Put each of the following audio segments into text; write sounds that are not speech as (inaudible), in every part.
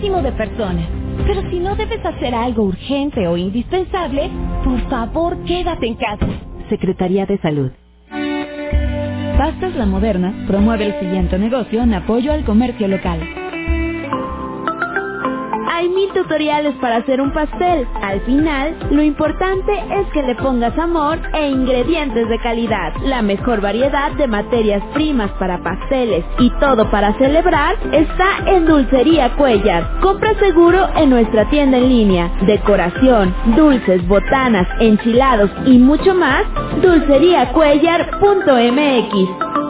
muchísimo de personas. Pero si no debes hacer algo urgente o indispensable, por favor quédate en casa. Secretaría de Salud. Pastas La Moderna promueve el siguiente negocio en apoyo al comercio local. Hay mil tutoriales para hacer un pastel. Al final, lo importante es que le pongas amor e ingredientes de calidad. La mejor variedad de materias primas para pasteles y todo para celebrar está en Dulcería Cuellar. Compra seguro en nuestra tienda en línea. Decoración, dulces, botanas, enchilados y mucho más. Dulceriacuellar.mx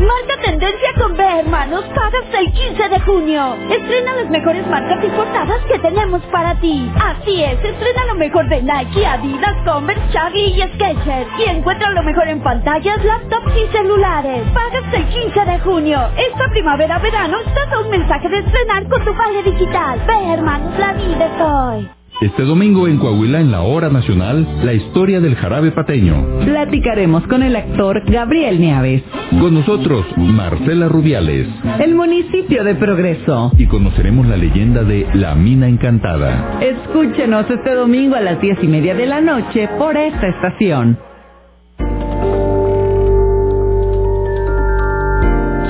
Marca tendencia con B, hermanos. Pagas el 15 de junio. Estrena las mejores marcas importadas que tenemos para ti. Así es, estrena lo mejor de Nike, Adidas, Converse, Chaggy y Skechers. Y encuentra lo mejor en pantallas, laptops y celulares. Pagas el 15 de junio. Esta primavera-verano estás a un mensaje de estrenar con tu vale digital. B, hermanos, la vida es hoy. Este domingo en Coahuila, en la Hora Nacional, la historia del jarabe pateño. Platicaremos con el actor Gabriel Nieves. Con nosotros, Marcela Rubiales. El municipio de Progreso. Y conoceremos la leyenda de La Mina Encantada. Escúchenos este domingo a las diez y media de la noche por esta estación.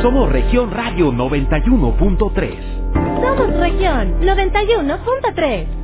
Somos Región Radio 91.3. Somos Región 91.3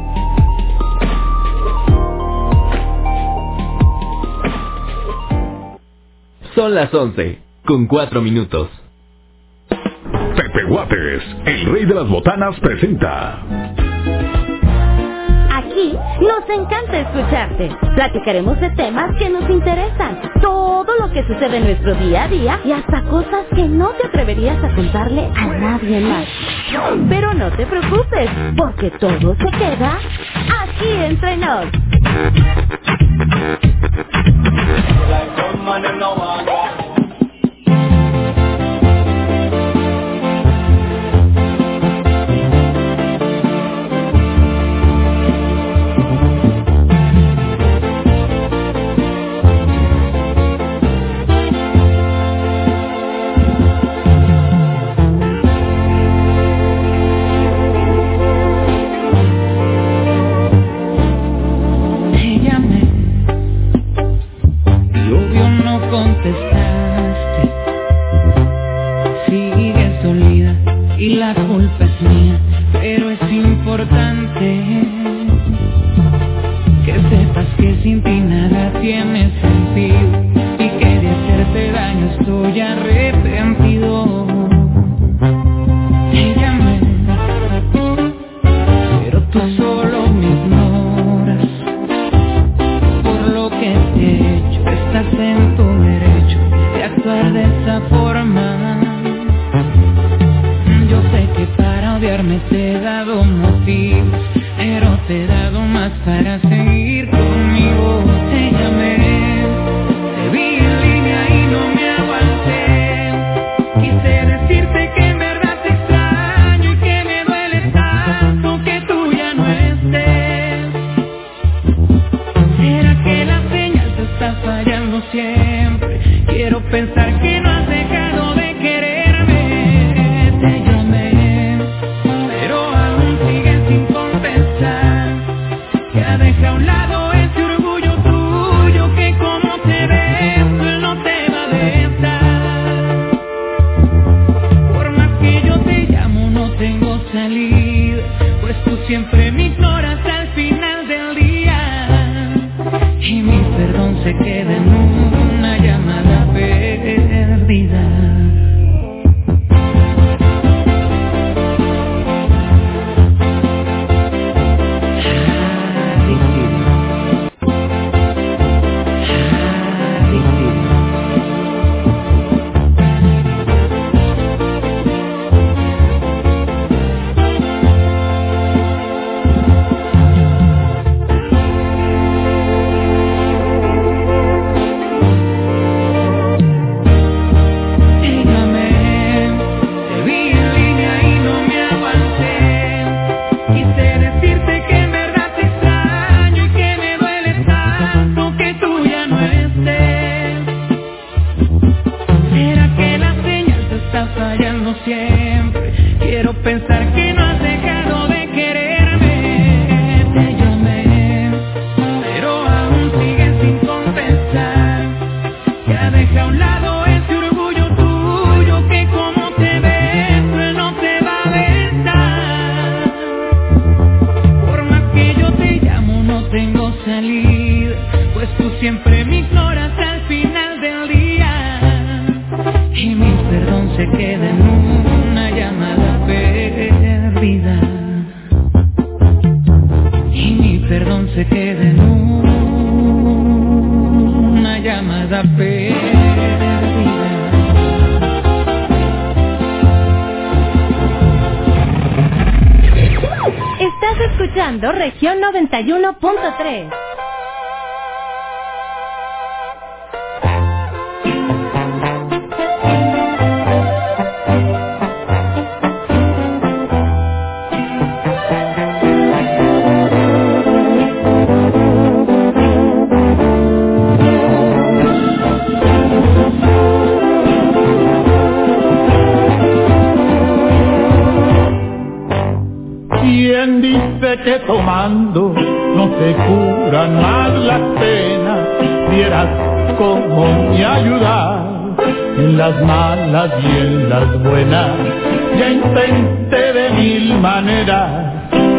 Son las 11, con 4 minutos. Pepe Guates, el rey de las botanas, presenta. Aquí nos encanta escucharte. Platicaremos de temas que nos interesan, todo lo que sucede en nuestro día a día y hasta cosas que no te atreverías a contarle a nadie más. Pero no te preocupes, porque todo se queda aquí entre nos. Queda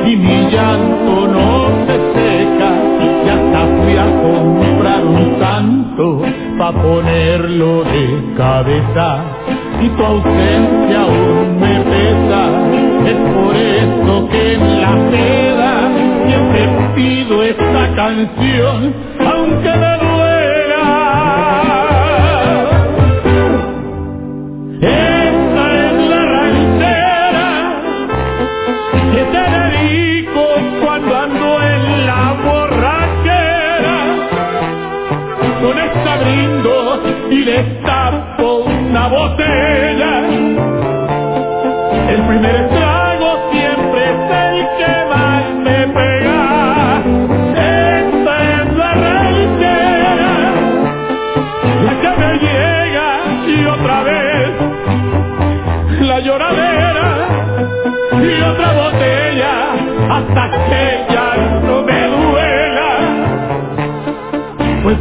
y mi llanto no se seca. Ya hasta fui a comprar un santo pa' ponerlo de cabeza. Y tu ausencia aún me pesa, es por eso que en la seda siempre pido esta canción, aunque me duele.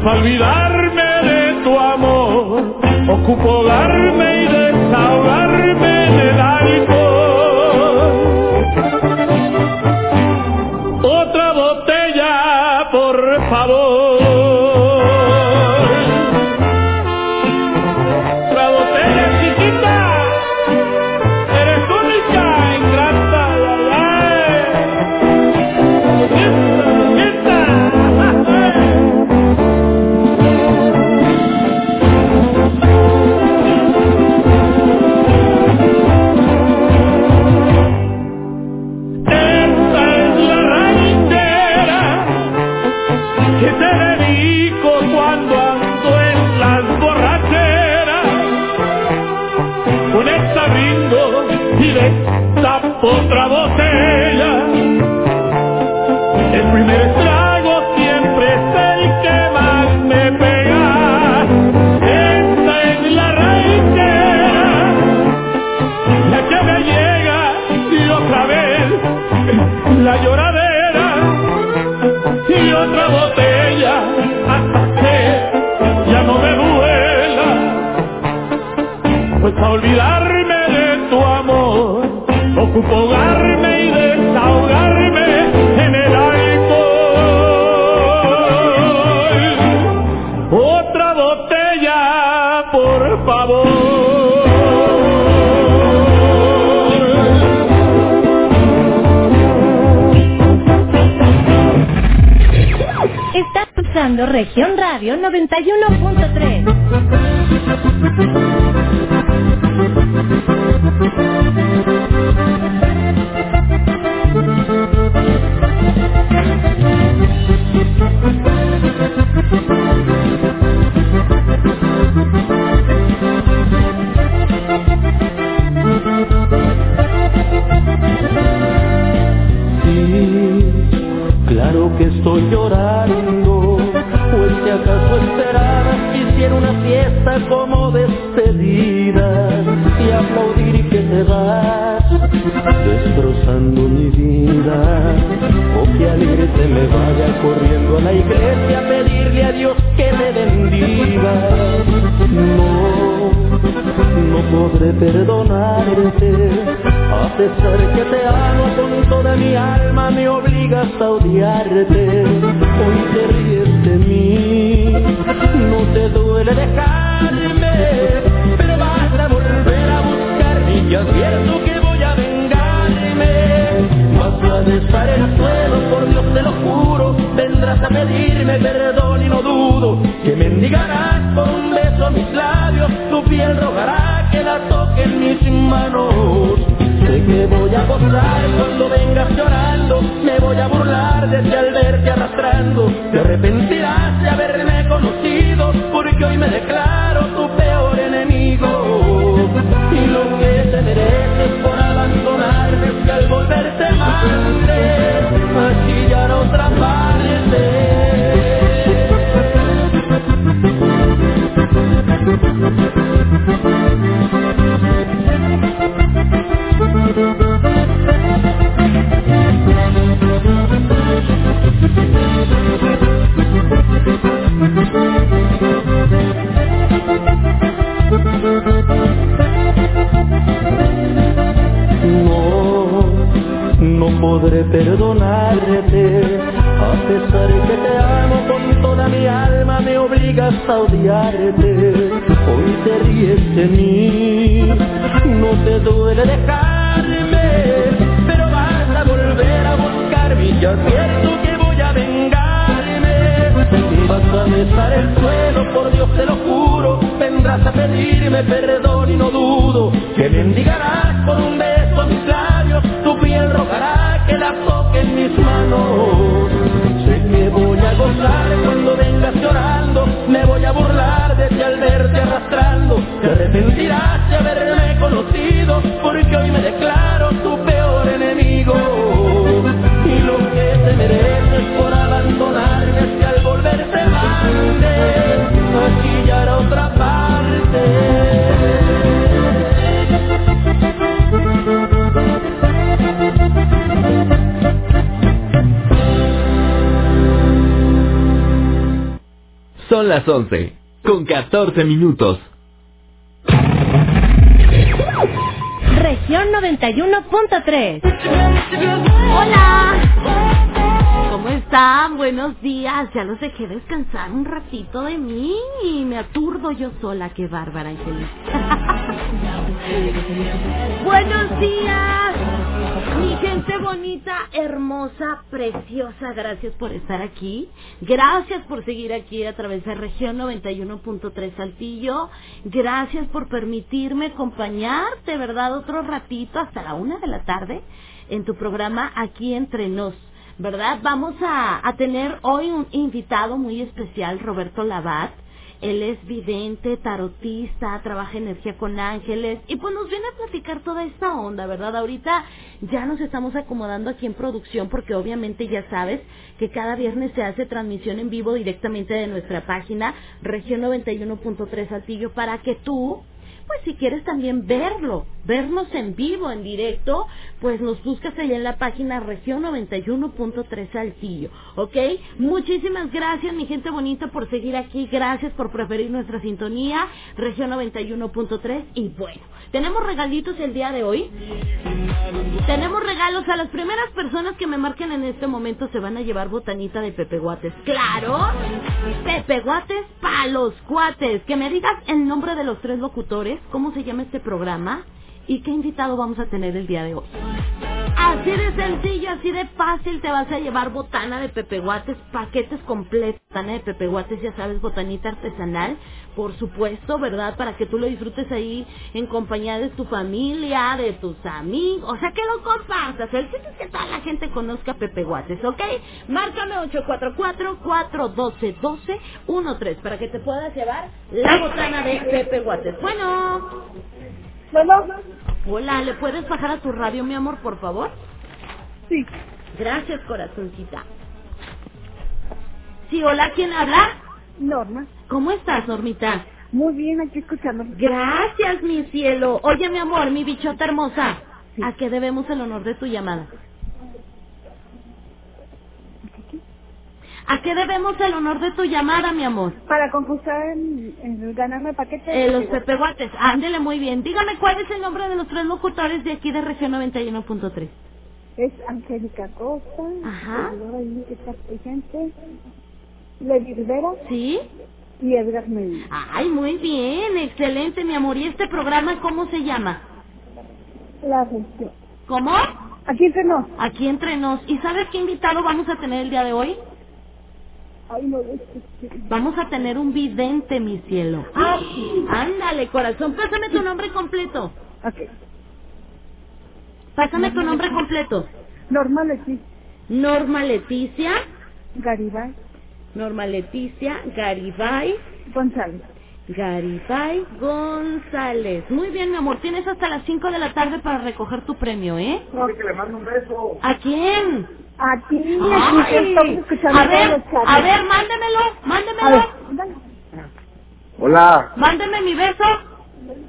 olvidarme de tu amor, ocupo darme y desahogarme del alcohol. Otra botella, por favor. A pesar que te amo con toda mi alma, me obligas a odiarte. Hoy te ríes de mí, no te duele dejarme, pero vas a volver a buscarme. Y advierto que voy a vengarme. Vas a besar el suelo, por Dios te lo juro, vendrás a pedirme perdón y no dudo que mendigarás por un beso mis labios, tu piel rogará manos. Sé que voy a gozar cuando vengas llorando, me voy a burlar desde al verte arrastrando, te arrepentirás de haberme conocido, porque hoy me declaro las 11, con 14 minutos. Región 91.3. Hola. ¿Cómo están? Buenos días. Ya los dejé descansar un ratito de mí y me aturdo yo sola. Qué bárbara y feliz. (laughs) Buenos días. Mi gente bonita, hermosa, preciosa, gracias por estar aquí. Gracias por seguir aquí a través de región 91.3 Saltillo. Gracias por permitirme acompañarte, ¿verdad? Otro ratito hasta la una de la tarde en tu programa aquí entre nos. ¿Verdad? Vamos a, a tener hoy un invitado muy especial, Roberto Labat. Él es vidente, tarotista, trabaja energía con ángeles y pues nos viene a platicar toda esta onda, ¿verdad? Ahorita ya nos estamos acomodando aquí en producción porque obviamente ya sabes que cada viernes se hace transmisión en vivo directamente de nuestra página región 91.3 Saltillo para que tú pues si quieres también verlo, vernos en vivo, en directo, pues nos buscas allá en la página región 91.3 Saltillo, ¿ok? Muchísimas gracias, mi gente bonita, por seguir aquí, gracias por preferir nuestra sintonía, región 91.3, y bueno, tenemos regalitos el día de hoy. Tenemos regalos a las primeras personas que me marquen en este momento se van a llevar botanita de Pepe Guates. Claro, Pepe Guates para los cuates. Que me digas el nombre de los tres locutores, cómo se llama este programa y qué invitado vamos a tener el día de hoy. Así de sencillo, así de fácil te vas a llevar botana de Pepe Guates, paquetes completos, botana de Pepe Guates, ya sabes, botanita artesanal, por supuesto, ¿verdad? Para que tú lo disfrutes ahí en compañía de tu familia, de tus amigos, o sea, que lo compartas. El chiste es que toda la gente conozca Pepe Guates, ¿ok? Márcame 844-412-1213 para que te puedas llevar la botana de Pepe Guates. Bueno. Bueno. Hola, ¿le puedes bajar a tu radio, mi amor, por favor? Sí. Gracias, corazoncita. Sí, hola, ¿quién habla? Norma. ¿Cómo estás, Normita? Muy bien, aquí escuchando. Gracias, mi cielo. Oye, mi amor, mi bichota hermosa, ¿a qué debemos el honor de tu llamada? ¿A qué debemos el honor de tu llamada, mi amor? Para concursar en, en ganarme paquetes. Eh, los Pepe Guates. Ándele muy bien. Dígame cuál es el nombre de los tres locutores de aquí de región 91.3. Es Angélica Costa. Ajá. Que está presente. Lady Rivera. ¿Sí? Y Edgar Medina. Ay, muy bien. Excelente, mi amor. ¿Y este programa cómo se llama? La gestión. ¿Cómo? Aquí entre nos. Aquí entre nos. ¿Y sabes qué invitado vamos a tener el día de hoy? Ay, no, es que- Vamos a tener un vidente, mi cielo. Ah, ándale, corazón, pásame tu nombre completo. Ok. Pásame tu nombre completo. Norma Leticia Norma Leticia. Garibay Norma Leticia Garibay. González. Garibay González. Muy bien, mi amor. Tienes hasta las 5 de la tarde para recoger tu premio, ¿eh? que le mando un beso. ¿A quién? Aquí, aquí Ay, estamos escuchando a todos ver, los chats. a ver, mándemelo, A ver, mándemelo. dale. Hola. Mándeme mi beso.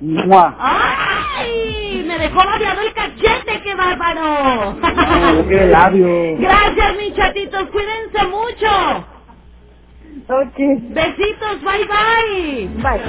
Mua. ¡Ay! Me dejó babeado el cachete, qué bárbaro. qué labio. Gracias, mis chatitos, cuídense mucho. Ok. Besitos, bye bye. Bye.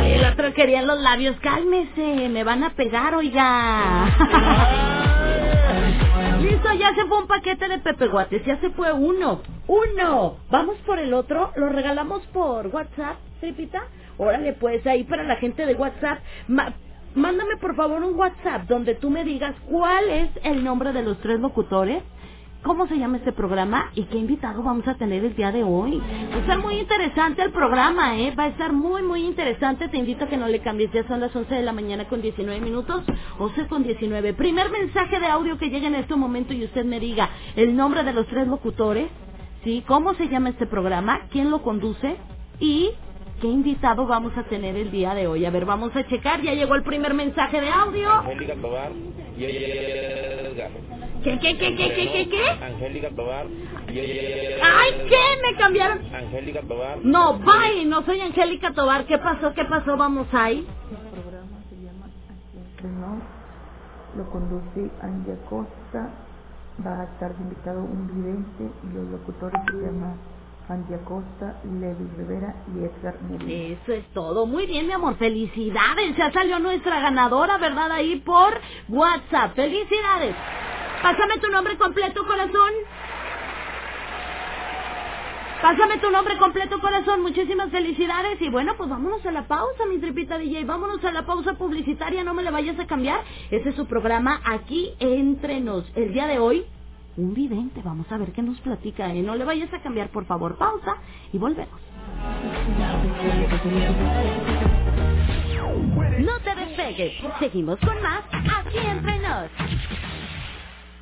Oye, el otro quería los labios, cálmese, me van a pegar, oiga. (laughs) Listo, ya se fue un paquete de Pepe Guates, ya se fue uno. Uno. Vamos por el otro, lo regalamos por WhatsApp, Tripita. Órale, pues ahí para la gente de WhatsApp. Ma- mándame por favor un WhatsApp donde tú me digas cuál es el nombre de los tres locutores cómo se llama este programa y qué invitado vamos a tener el día de hoy. Va a estar muy interesante el programa, ¿eh? Va a estar muy, muy interesante. Te invito a que no le cambies. Ya son las 11 de la mañana con 19 minutos, 11 con 19. Primer mensaje de audio que llegue en este momento y usted me diga el nombre de los tres locutores, ¿sí? ¿Cómo se llama este programa? ¿Quién lo conduce? Y qué invitado vamos a tener el día de hoy. A ver, vamos a checar. Ya llegó el primer mensaje de audio. Angélica Tobar y Edgar. ¿Qué, qué, qué, qué, qué, qué, qué? Angélica Tobar y ¡Ay, qué! Me cambiaron. Angélica Tobar. No, bye, no soy Angélica Tobar. ¿Qué pasó? ¿Qué pasó? Vamos ahí. El programa se llama Nos, lo conduce Angie Acosta, va a estar de invitado un vidente y los locutores se llaman Angie Acosta, Levi Rivera y Edgar Medina. Eso es todo. Muy bien, mi amor. Felicidades. Ya salió nuestra ganadora, ¿verdad? Ahí por WhatsApp. Felicidades. Pásame tu nombre completo, corazón. Pásame tu nombre completo, corazón. Muchísimas felicidades. Y bueno, pues vámonos a la pausa, mi tripita DJ. Vámonos a la pausa publicitaria. No me la vayas a cambiar. Ese es su programa aquí entre nos. El día de hoy, un vidente. Vamos a ver qué nos platica. ¿eh? No le vayas a cambiar, por favor. Pausa y volvemos. No te despegues. Seguimos con más aquí entre nos.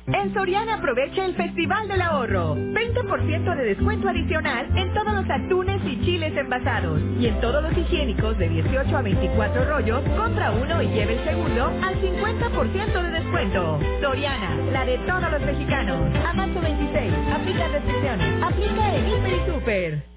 En Soriana aprovecha el Festival del Ahorro. 20% de descuento adicional en todos los atunes chiles envasados. Y en todos los higiénicos de 18 a 24 rollos, compra uno y lleve el segundo al 50% de descuento. Soriana, la de todos los mexicanos. A marzo 26, aplica restricciones. Aplica en Hiper y Super.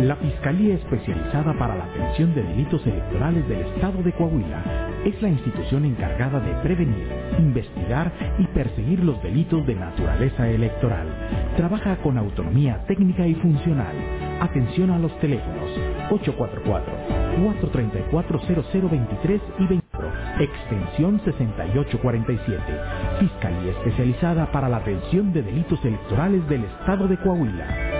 La Fiscalía Especializada para la Atención de Delitos Electorales del Estado de Coahuila es la institución encargada de prevenir, investigar y perseguir los delitos de naturaleza electoral. Trabaja con autonomía técnica y funcional. Atención a los teléfonos 844-434-0023 y 24, extensión 6847. Fiscalía Especializada para la Atención de Delitos Electorales del Estado de Coahuila.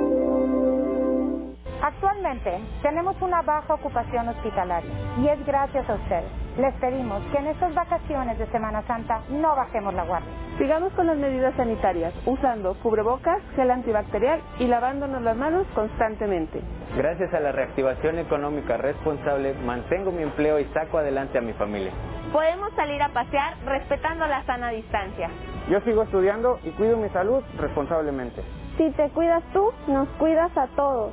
Actualmente tenemos una baja ocupación hospitalaria y es gracias a ustedes. Les pedimos que en estas vacaciones de Semana Santa no bajemos la guardia. Sigamos con las medidas sanitarias, usando cubrebocas, gel antibacterial y lavándonos las manos constantemente. Gracias a la reactivación económica responsable, mantengo mi empleo y saco adelante a mi familia. Podemos salir a pasear respetando la sana distancia. Yo sigo estudiando y cuido mi salud responsablemente. Si te cuidas tú, nos cuidas a todos.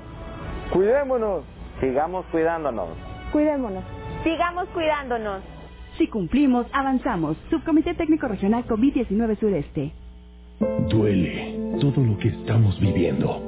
Cuidémonos. Sigamos cuidándonos. Cuidémonos. Sigamos cuidándonos. Si cumplimos, avanzamos. Subcomité Técnico Regional COVID-19 Sureste. Duele todo lo que estamos viviendo.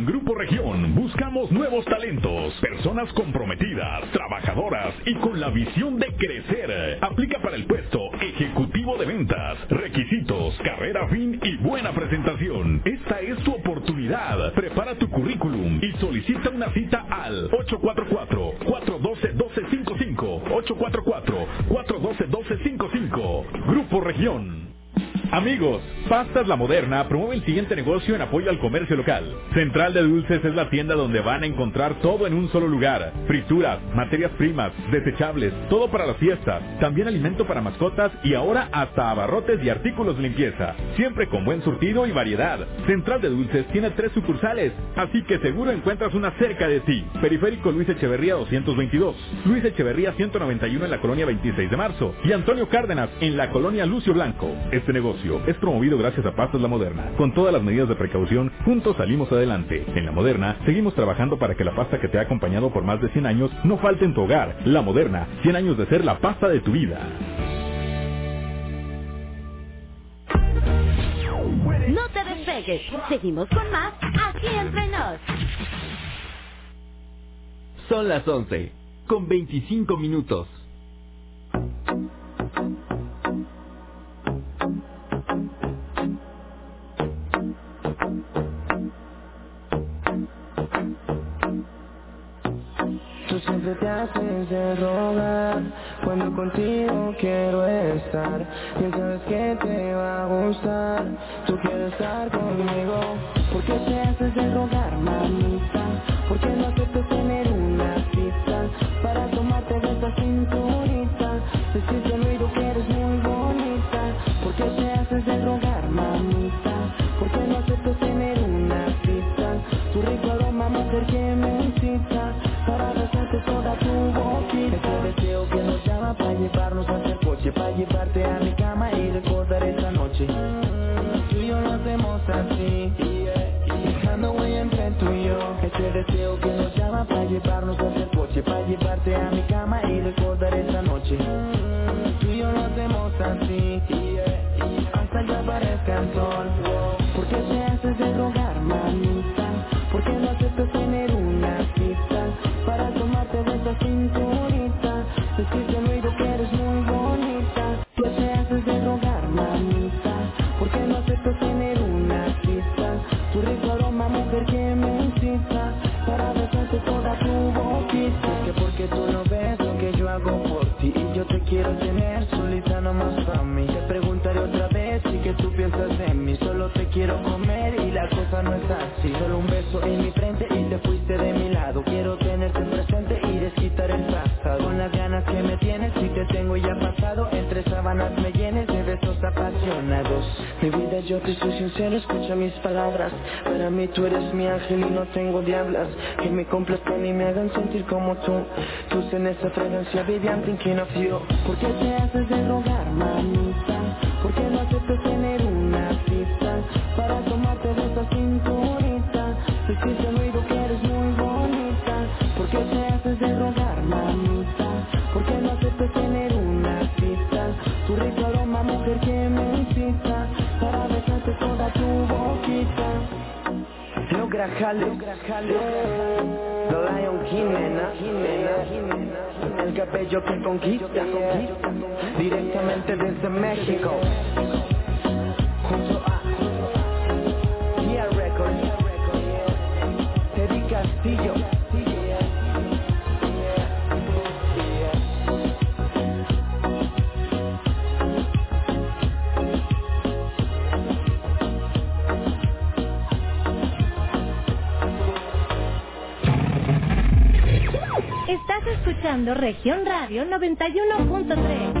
En Grupo Región buscamos nuevos talentos, personas comprometidas, trabajadoras y con la visión de crecer. Aplica para el puesto ejecutivo de ventas. Requisitos, carrera fin y buena presentación. Esta es tu oportunidad. Prepara tu currículum y solicita una cita al 844-412-1255. 844-412-1255. Grupo Región. Amigos, Pastas La Moderna promueve el siguiente negocio en apoyo al comercio local. Central de Dulces es la tienda donde van a encontrar todo en un solo lugar. Frituras, materias primas, desechables, todo para las fiestas, también alimento para mascotas y ahora hasta abarrotes y artículos de limpieza. Siempre con buen surtido y variedad. Central de Dulces tiene tres sucursales, así que seguro encuentras una cerca de ti. Periférico Luis Echeverría 222, Luis Echeverría 191 en la colonia 26 de marzo y Antonio Cárdenas en la colonia Lucio Blanco. Este negocio es promovido gracias a Pastas La Moderna. Con todas las medidas de precaución, juntos salimos adelante. En La Moderna, seguimos trabajando para que la pasta que te ha acompañado por más de 100 años no falte en tu hogar. La Moderna, 100 años de ser la pasta de tu vida. No te despegues. Seguimos con más aquí entre nos. Son las 11, con 25 minutos. Siempre te haces de rogar cuando contigo quiero estar. Y sabes que te va a gustar, tú quieres estar conmigo. ¿Por qué te haces de rogar, sol. ¿Por qué te haces de rogar, mamita? ¿Por qué no aceptas tener una cita para tomarte de esa cinturita? Decirte al oído que eres muy bonita. ¿Qué te haces de rogar, mamita? ¿Por qué no aceptas tener una cita? Tu rico aroma, mujer que me incita para besarte toda tu boquita. Es que porque tú no ves lo que yo hago por ti y yo te quiero tener solita no es así. Solo un beso en mi frente y te fuiste de mi lado. Quiero tenerte presente y desquitar el pasado. Con las ganas que me tienes y te tengo ya pasado. Entre sábanas me llenes de besos apasionados. Mi vida yo te soy sincero, escucha mis palabras. Para mí tú eres mi ángel y no tengo diablas. Que me complazcan y me hagan sentir como tú. Tú en esa fragancia, baby, I'm thinking of you. ¿Por qué te haces de rogar, mamita? ¿Por qué no grajales, los Lion King, nena, el cabello que conquista, directamente desde México. Región Radio 91.3.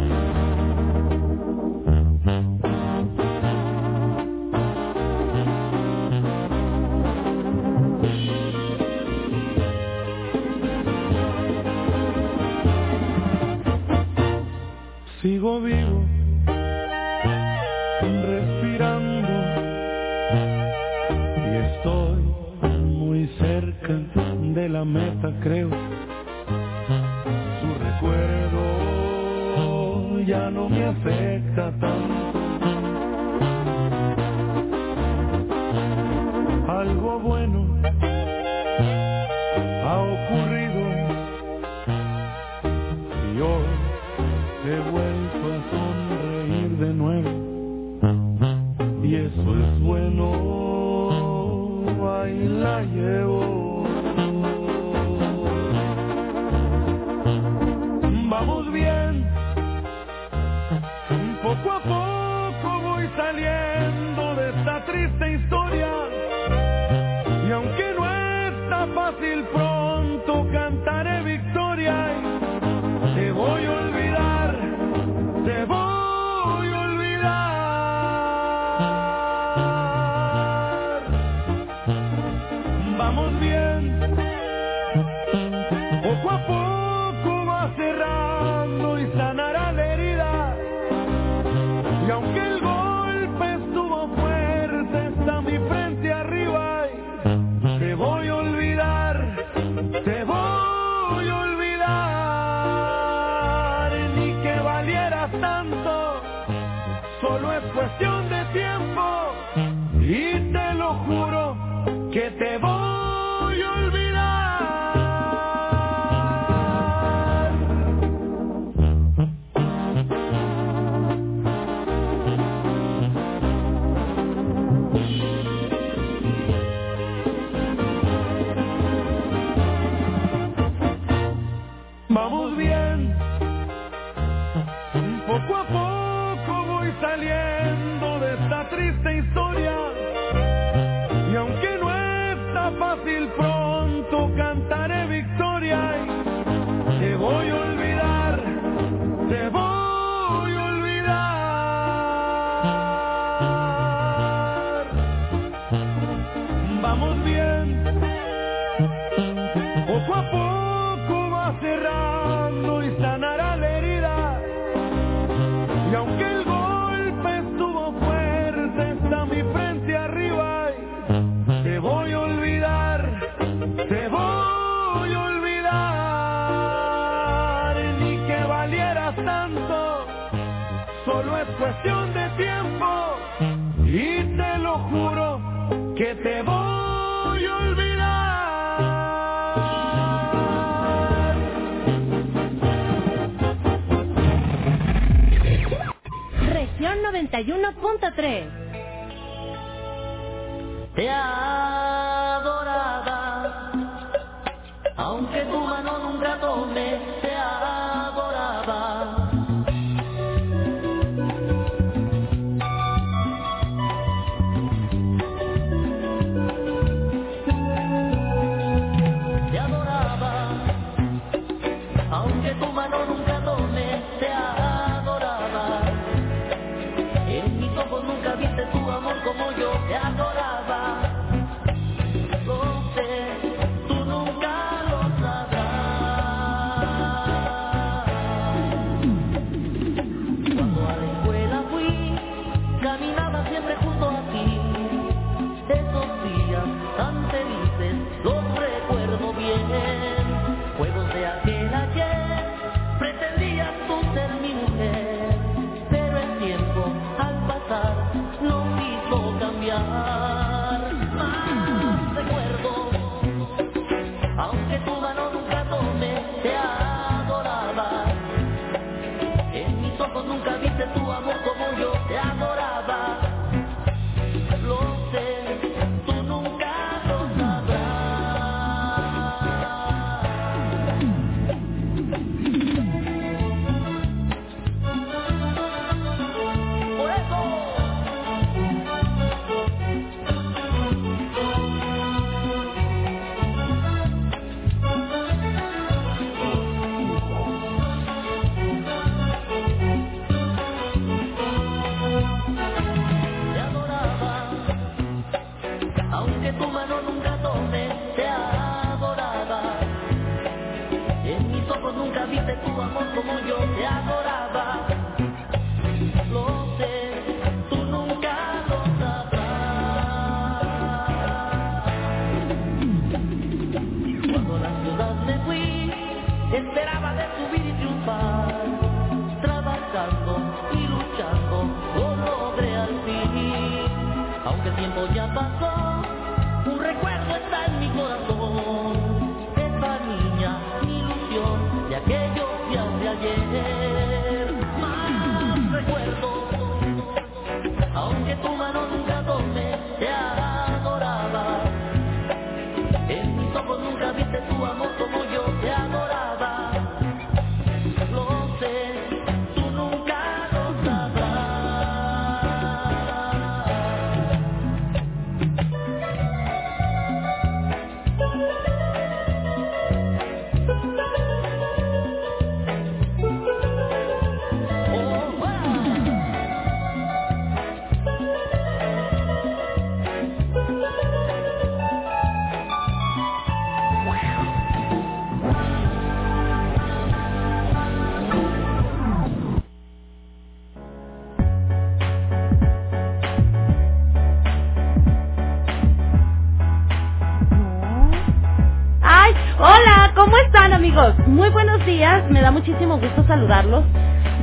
muchísimo gusto saludarlos.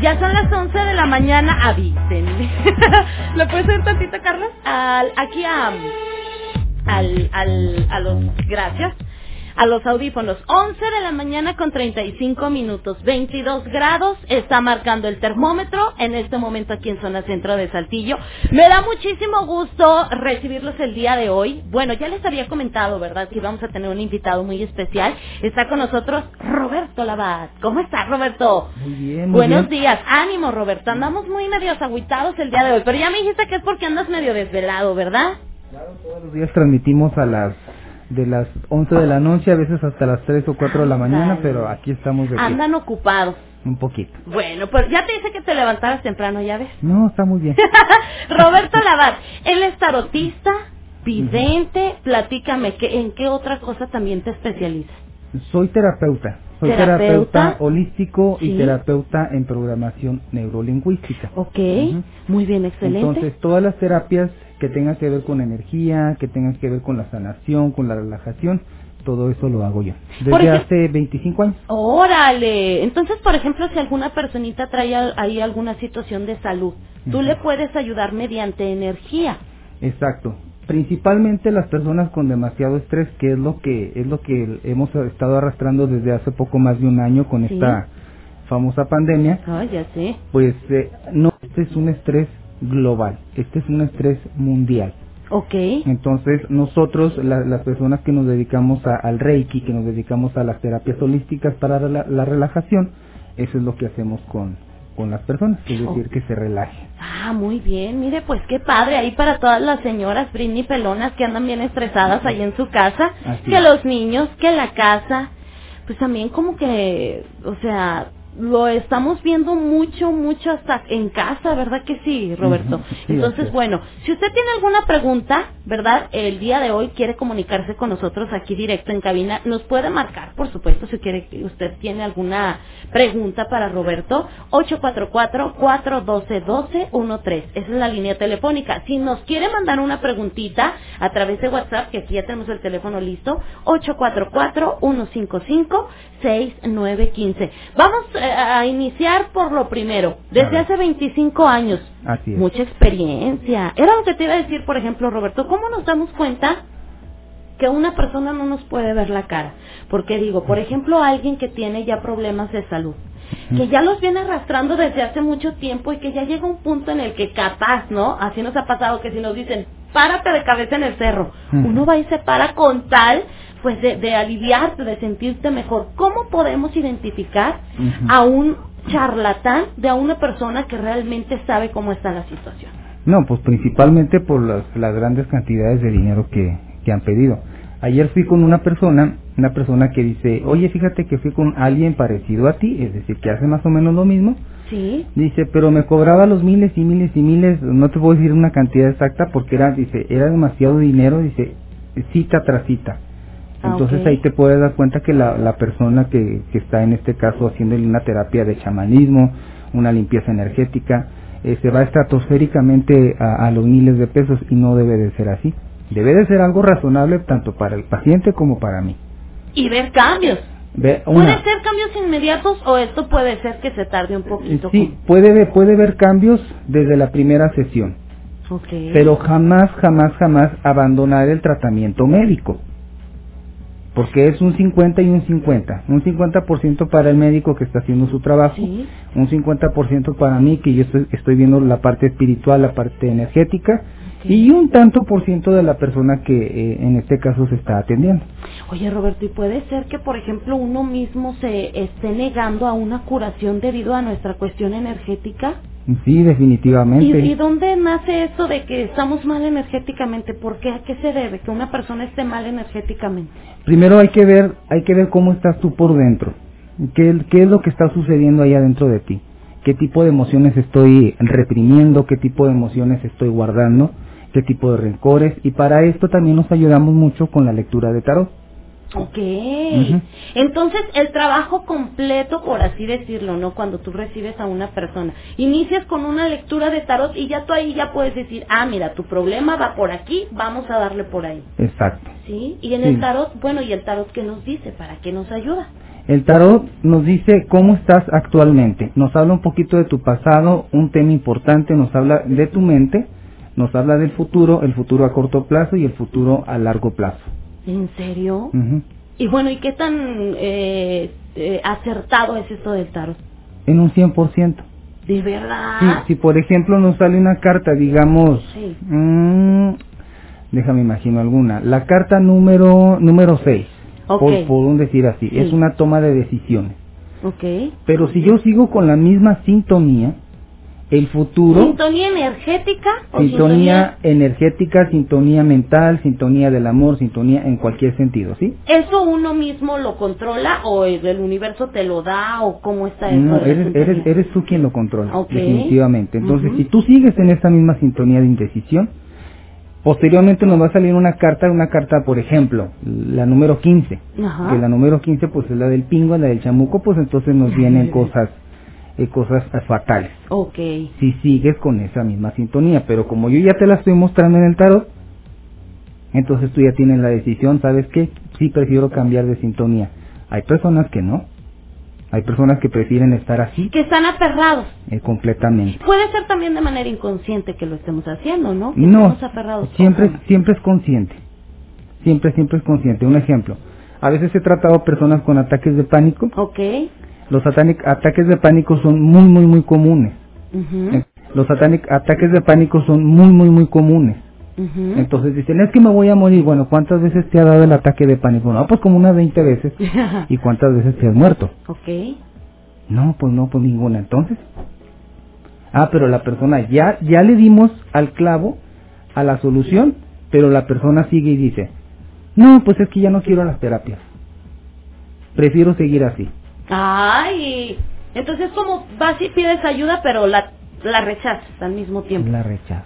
Ya son las 11 de la mañana, avísenme. (laughs) ¿Lo puedes ver tantito, Carlos? Al, aquí a, al, al, a los, gracias, a los audífonos. 11 de la mañana con 35 minutos, 22 grados, está marcando el termómetro en este momento aquí en zona centro de Saltillo. Me da muchísimo gusto recibirlos el día de hoy. Bueno, ya les había comentado, ¿verdad? Que íbamos a tener un invitado muy especial. Está con nosotros Roberto Labat. ¿Cómo estás, Roberto? Muy bien, muy Buenos bien. días, ánimo Roberto, andamos muy medios agüitados el día de hoy, pero ya me dijiste que es porque andas medio desvelado, ¿verdad? Todos los días transmitimos a las de las 11 de la noche, a veces hasta las 3 o 4 de la mañana, pero aquí estamos de pie. Andan ocupados. Un poquito. Bueno, pues ya te dije que te levantaras temprano, ya ves. No, está muy bien. (laughs) Roberto Labat, él es tarotista, vidente, platícame, ¿qué, ¿en qué otra cosa también te especializas? Soy terapeuta. Soy ¿Terapeuta? terapeuta, holístico Sí. y terapeuta en programación neurolingüística. Ok, muy bien, excelente. Entonces, todas las terapias que tengan que ver con energía, que tengan que ver con la sanación, con la relajación, todo eso lo hago yo. Desde ejemplo- hace 25 años. Órale, entonces, por ejemplo, si alguna personita trae ahí alguna situación de salud, tú Ujú. le puedes ayudar mediante energía. Exacto. Principalmente las personas con demasiado estrés, que es lo que es lo que hemos estado arrastrando desde hace poco más de un año con Sí. esta famosa pandemia. Ay, ya sé. Pues eh, no, este es un estrés global, este es un estrés mundial. Ok. Entonces nosotros, la- las personas que nos dedicamos a- al Reiki, que nos dedicamos a las terapias holísticas para la, la relajación, eso es lo que hacemos con, con las personas, es decir, que se relajen. Ah, muy bien. Mire, pues qué padre ahí para todas las señoras Britney pelonas que andan bien estresadas ahí en su casa, Así que es. los niños, que la casa, pues también como que, o sea, lo estamos viendo mucho, mucho hasta en casa, ¿verdad que sí, Roberto? Sí, Entonces, bueno, si usted tiene alguna pregunta, ¿verdad? El día de hoy quiere comunicarse con nosotros aquí directo en cabina, nos puede marcar, por supuesto, si quiere que usted tiene alguna pregunta para Roberto, 844-412-1213. Esa es la línea telefónica. Si nos quiere mandar una preguntita a través de WhatsApp, que aquí ya tenemos el teléfono listo, 844-155-6915. Vamos eh, a iniciar por lo primero. Desde hace 25 años, Así es. mucha experiencia. Era lo que te iba a decir, por ejemplo, Roberto, ¿cómo nos damos cuenta que una persona no nos puede ver la cara? Porque digo, por ejemplo, alguien que tiene ya problemas de salud, que ya los viene arrastrando desde hace mucho tiempo y que ya llega un punto en el que capaz, ¿no? Así nos ha pasado que si nos dicen, párate de cabeza en el cerro, uno va y se para con tal, pues de, de aliviarte, de sentirte mejor. ¿Cómo podemos identificar a un charlatán de a una persona que realmente sabe cómo está la situación? No, pues principalmente por las, las grandes cantidades de dinero que, que han pedido. Ayer fui con una persona, una persona que dice, oye, fíjate que fui con alguien parecido a ti, es decir, que hace más o menos lo mismo. Sí. Dice, pero me cobraba los miles y miles y miles, no te puedo decir una cantidad exacta porque era, dice, era demasiado dinero, dice, cita tras cita. Ah, Entonces ahí te puedes dar cuenta que la, la persona que, que está en este caso haciéndole una terapia de chamanismo, una limpieza energética, eh, se va estratosféricamente a, a los miles de pesos y no debe de ser así. Debe de ser algo razonable tanto para el paciente como para mí. Y ver cambios. Ve, ¿Puede ser cambios inmediatos o esto puede ser que se tarde un poquito? sí, puede, ver- puede ver cambios desde la primera sesión. Pero jamás, jamás, jamás abandonar el tratamiento médico. Porque es un 50 y un 50. Un 50% para el médico que está haciendo su trabajo, Sí. un 50% para mí que yo estoy, estoy viendo la parte espiritual, la parte energética, y un tanto por ciento de la persona que eh, en este caso se está atendiendo. Oye, Roberto, ¿y puede ser que, por ejemplo, uno mismo se esté negando a una curación debido a nuestra cuestión energética? Sí, definitivamente. ¿Y, y dónde nace esto de que estamos mal energéticamente? ¿Por qué? ¿A qué se debe que una persona esté mal energéticamente? Primero hay que ver, hay que ver cómo estás tú por dentro. ¿Qué, qué es lo que está sucediendo ahí adentro de ti? ¿Qué tipo de emociones estoy reprimiendo? ¿Qué tipo de emociones estoy guardando? ¿Qué tipo de rencores? Y para esto también nos ayudamos mucho con la lectura de tarot. Ok. Entonces, el trabajo completo, por así decirlo, ¿no? Cuando tú recibes a una persona. Inicias con una lectura de tarot y ya tú ahí ya puedes decir, ah, mira, tu problema va por aquí, vamos a darle por ahí. Exacto. ¿Sí? Y en Sí. el tarot, bueno, ¿y el tarot qué nos dice? ¿Para qué nos ayuda? El tarot nos dice cómo estás actualmente, nos habla un poquito de tu pasado, un tema importante, nos habla de tu mente, nos habla del futuro, el futuro a corto plazo y el futuro a largo plazo. ¿En serio? Y bueno, ¿y qué tan eh, eh, acertado es esto del tarot? En un 100%. ¿De verdad? Sí, si por ejemplo nos sale una carta, digamos, Sí. mm, déjame imagino alguna, la carta número número 6, Ok. por, por un decir así, Sí. es una toma de decisiones. Ok. Pero si yo sigo con la misma sintonía, el futuro, ¿Sintonía energética o sintonía energética, sintonía mental, sintonía del amor, sintonía en cualquier sentido, ¿sí? ¿Eso uno mismo lo controla o el universo te lo da o cómo está eso? No, eres, eres, eres tú quien lo controla, definitivamente. Entonces, si tú sigues en esta misma sintonía de indecisión, posteriormente nos va a salir una carta, una carta, por ejemplo, la número 15, Ajá. que la número 15 pues es la del pingo, la del chamuco, pues entonces nos vienen cosas, eh, cosas fatales. Ok. Si sigues con esa misma sintonía, pero como yo ya te la estoy mostrando en el tarot, entonces tú ya tienes la decisión, ¿sabes qué? Sí prefiero cambiar de sintonía. Hay personas que no. Hay personas que prefieren estar así Que están aferrados. eh, completamente. Puede ser también de manera inconsciente que lo estemos haciendo, ¿no? Que No, aferrados. siempre, siempre es consciente. Siempre, siempre es consciente. Un ejemplo. A veces he tratado personas con ataques de pánico. Ok. Los ataques de pánico son muy, muy, muy comunes. Eh, Los ataques de pánico son muy, muy, muy comunes. Entonces dicen, es que me voy a morir. Bueno, ¿cuántas veces te ha dado el ataque de pánico? No, pues como unas 20 veces. (laughs) ¿Y cuántas veces te has muerto? ok. No, pues no, pues ninguna. Entonces. Ah, pero la persona ya, ya le dimos al clavo a la solución, pero la persona sigue y dice, no, pues es que ya no quiero las terapias. Prefiero seguir así. Ay, entonces como vas y pides ayuda, pero la, la rechazas al mismo tiempo. La rechaza.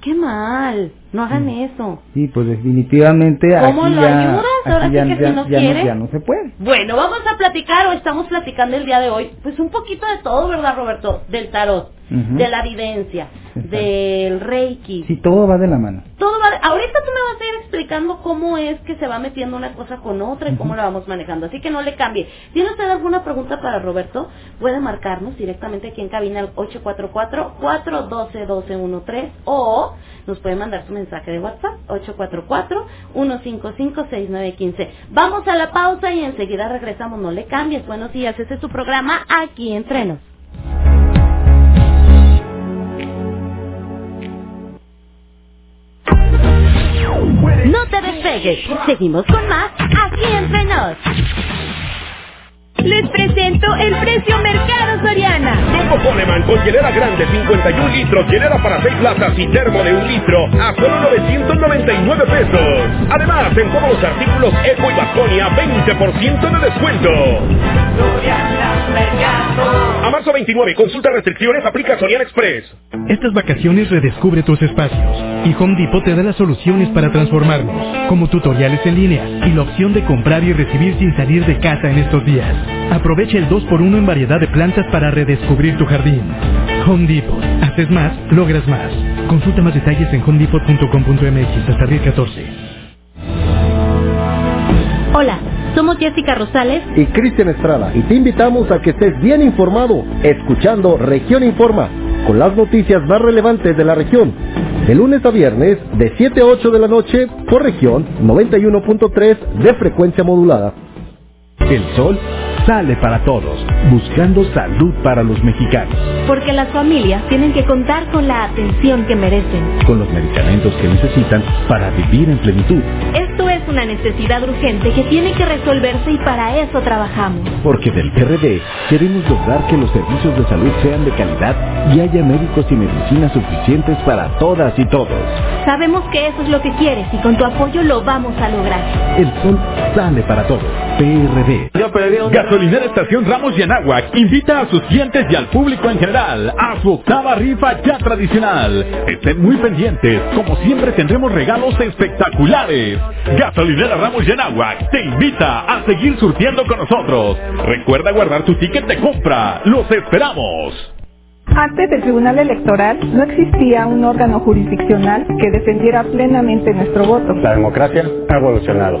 Qué mal, no hagan eso. Sí, pues definitivamente ¿Cómo aquí lo ya, ayudas? Ahora sí ya, que si no ya quiere. ya no se puede. Bueno, vamos a platicar o estamos platicando el día de hoy, pues un poquito de todo, ¿verdad, Roberto? Del tarot, de la evidencia, Exacto. del reiki. Sí, todo va de la mano. Todo va, ahorita tú me vas a ir explicando cómo es que se va metiendo una cosa con otra y cómo la vamos manejando, así que no le cambie. ¿Tiene usted alguna pregunta para Roberto? Puede marcarnos directamente aquí en cabina al 844-412-1213 o nos puede mandar su mensaje de WhatsApp 844-155-6915. Vamos a la pausa y enseguida regresamos, no le cambies. Buenos días, ese es su programa aquí entre nos. No te despegues. Seguimos con más aquí entre nos. Les presento el precio Mercado Soriana. Combo Coleman con hielera grande 51 litros, hielera para 6 latas y termo de un litro a solo 999 pesos. Además, en todos los artículos Eco y Baconia, 20% de descuento. A marzo 29, consulta restricciones, aplica Soriana Express. Estas vacaciones redescubre tus espacios y Home Depot te da las soluciones para transformarlos, como tutoriales en línea y la opción de comprar y recibir sin salir de casa en estos días. Aprovecha el 2x1 en variedad de plantas para redescubrir tu jardín. Home Depot. Haces más, logras más. Consulta más detalles en homedepot.com.mx hasta abril 14. Hola, somos Jessica Rosales. y Cristian Estrada y te invitamos a que estés bien informado escuchando Región Informa con las noticias más relevantes de la región, De lunes a viernes, de 7 a 8 de la noche, por región 91.3 de frecuencia modulada. El sol sale para todos, buscando salud para los mexicanos. Porque las familias tienen que contar con la atención que merecen. Con los medicamentos que necesitan para vivir en plenitud. Esto una necesidad urgente que tiene que resolverse y para eso trabajamos. Porque del PRD queremos lograr que los servicios de salud sean de calidad y haya médicos y medicinas suficientes para todas y todos. Sabemos que eso es lo que quieres y con tu apoyo lo vamos a lograr. El sol sale para todos. PRD. Gasolinera Estación Ramos y Anáhuac invita a sus clientes y al público en general a su octava rifa ya tradicional. Estén muy pendientes, como siempre tendremos regalos espectaculares. Gasolinera Ramos y Anáhuac te invita a seguir surtiendo con nosotros. Recuerda guardar tu ticket de compra. Los esperamos. Antes del Tribunal Electoral no existía un órgano jurisdiccional que defendiera plenamente nuestro voto. La democracia ha evolucionado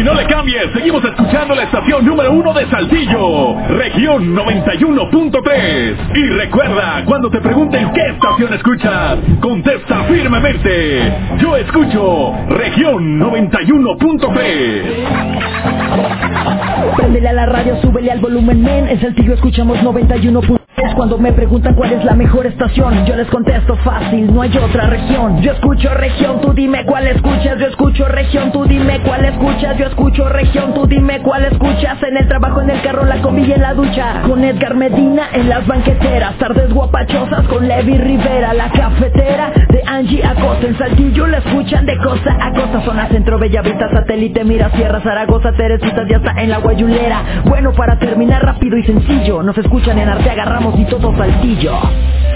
Y no le cambies, seguimos escuchando la estación número uno de Saltillo, región 91.3. Y recuerda, cuando te pregunten qué estación escuchas, contesta firmemente. Yo escucho región 91.3. Préndele a la radio, súbele al volumen, men. En Saltillo escuchamos 91.3. Cuando me preguntan cuál es la mejor estación, yo les contesto fácil, no hay otra región. Yo escucho región, tú dime cuál escuchas. Yo escucho región, tú dime cuál escuchas. Yo escucho región, tú dime cuál escuchas. En el trabajo, en el carro, la comida en la ducha. Con Edgar Medina en las banqueteras. Tardes guapachosas con Levi Rivera. La cafetera de Angie Acosta. En Saltillo la escuchan de costa a costa. Zona centro, Bellavista, satélite, mira, Sierra, Zaragoza, Teresitas, ya está en la guayulera. Bueno, para terminar rápido y sencillo. Nos escuchan en Arteaga Ramos y todo Saltillo.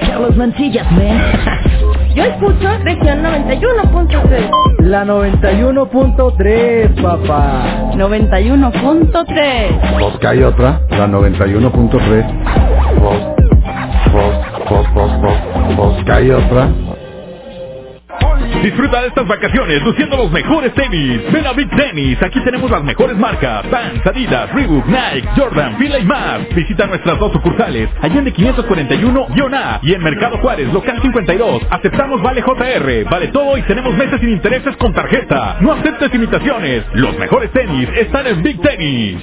Carlos Mancillas, man. (laughs) Yo escucho región 91.3. La 91.3, papá. 91.3. Vos que hay otra, la 91.3. Vos, vos, vos, vos, vos, vos que hay otra. Disfruta de estas vacaciones luciendo los mejores tenis. Ven a Big Tennis, aquí tenemos las mejores marcas. Vans, Adidas, Reebok, Nike, Jordan, Fila y más. Visita nuestras dos sucursales, Allende 541-A y en Mercado Juárez, local 52. Aceptamos Vale JR, vale todo y tenemos meses sin intereses con tarjeta. No aceptes imitaciones. Los mejores tenis están en Big Tennis.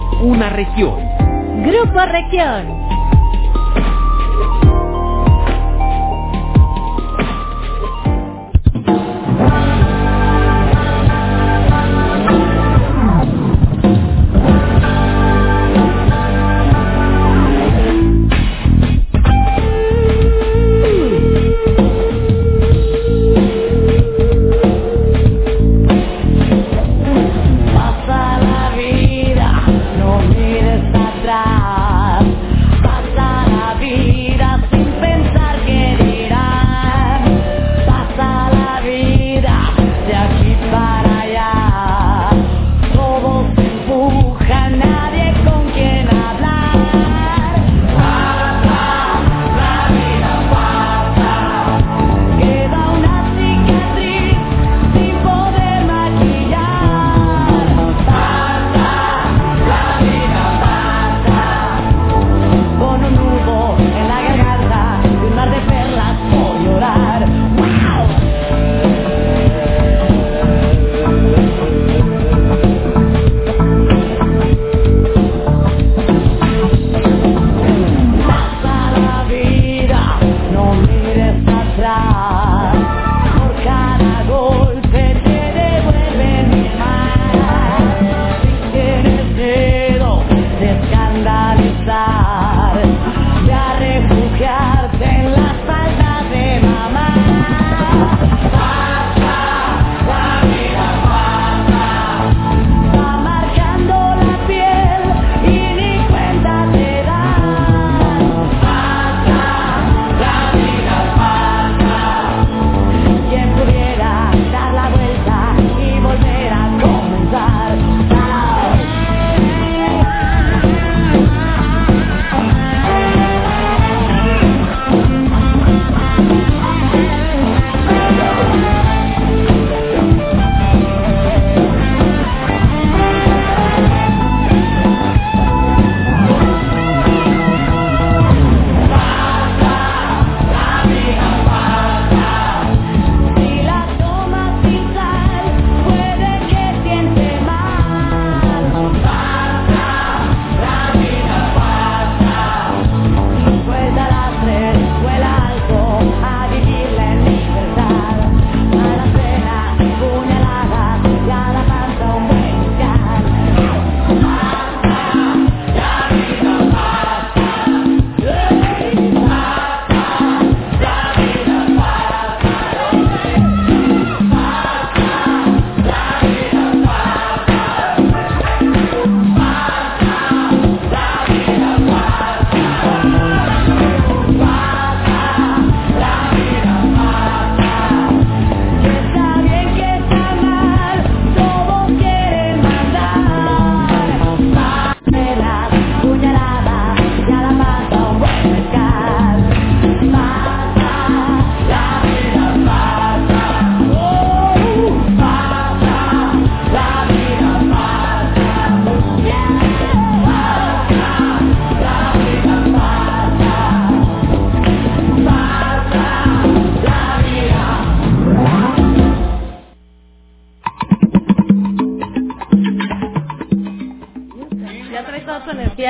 una región. Grupo Región.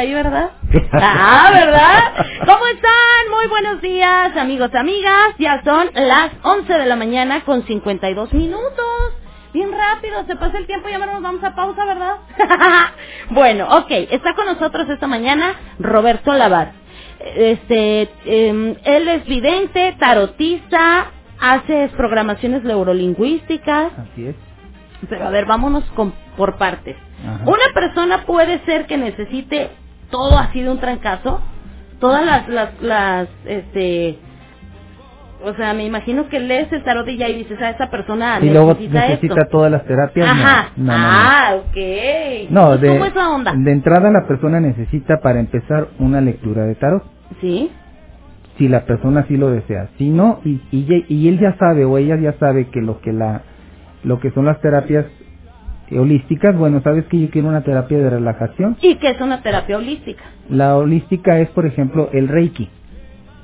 Ahí, ¿verdad? (laughs) Ah, ¿verdad? ¿Cómo están? Muy buenos días, amigos, amigas. Ya son las 11 de la mañana con 52 minutos. Bien rápido, se pasa el tiempo y ya nos vamos a pausa, ¿verdad? (laughs) bueno, ok, está con nosotros esta mañana Roberto Lavat. Este, em, él es vidente, tarotista, hace programaciones neurolingüísticas. Así es. Pero a ver, vámonos con, por partes. Ajá. Una persona puede ser que necesite todo así de un trancazo, todas las, las, las, este, o sea, me imagino que lees el tarot y ya y dices, a esa persona y luego necesita, todas las terapias. Ajá. No, no, no. ah, ok. No, ¿Y de, ¿Cómo es la onda? de entrada la persona necesita para empezar una lectura de tarot. Sí. Si la persona sí lo desea. Si no, y, y, y él ya sabe o ella ya sabe que lo que la lo que son las terapias holísticas, bueno, sabes que yo quiero una terapia de relajación. Y que es una terapia holística. La holística es, por ejemplo, el Reiki.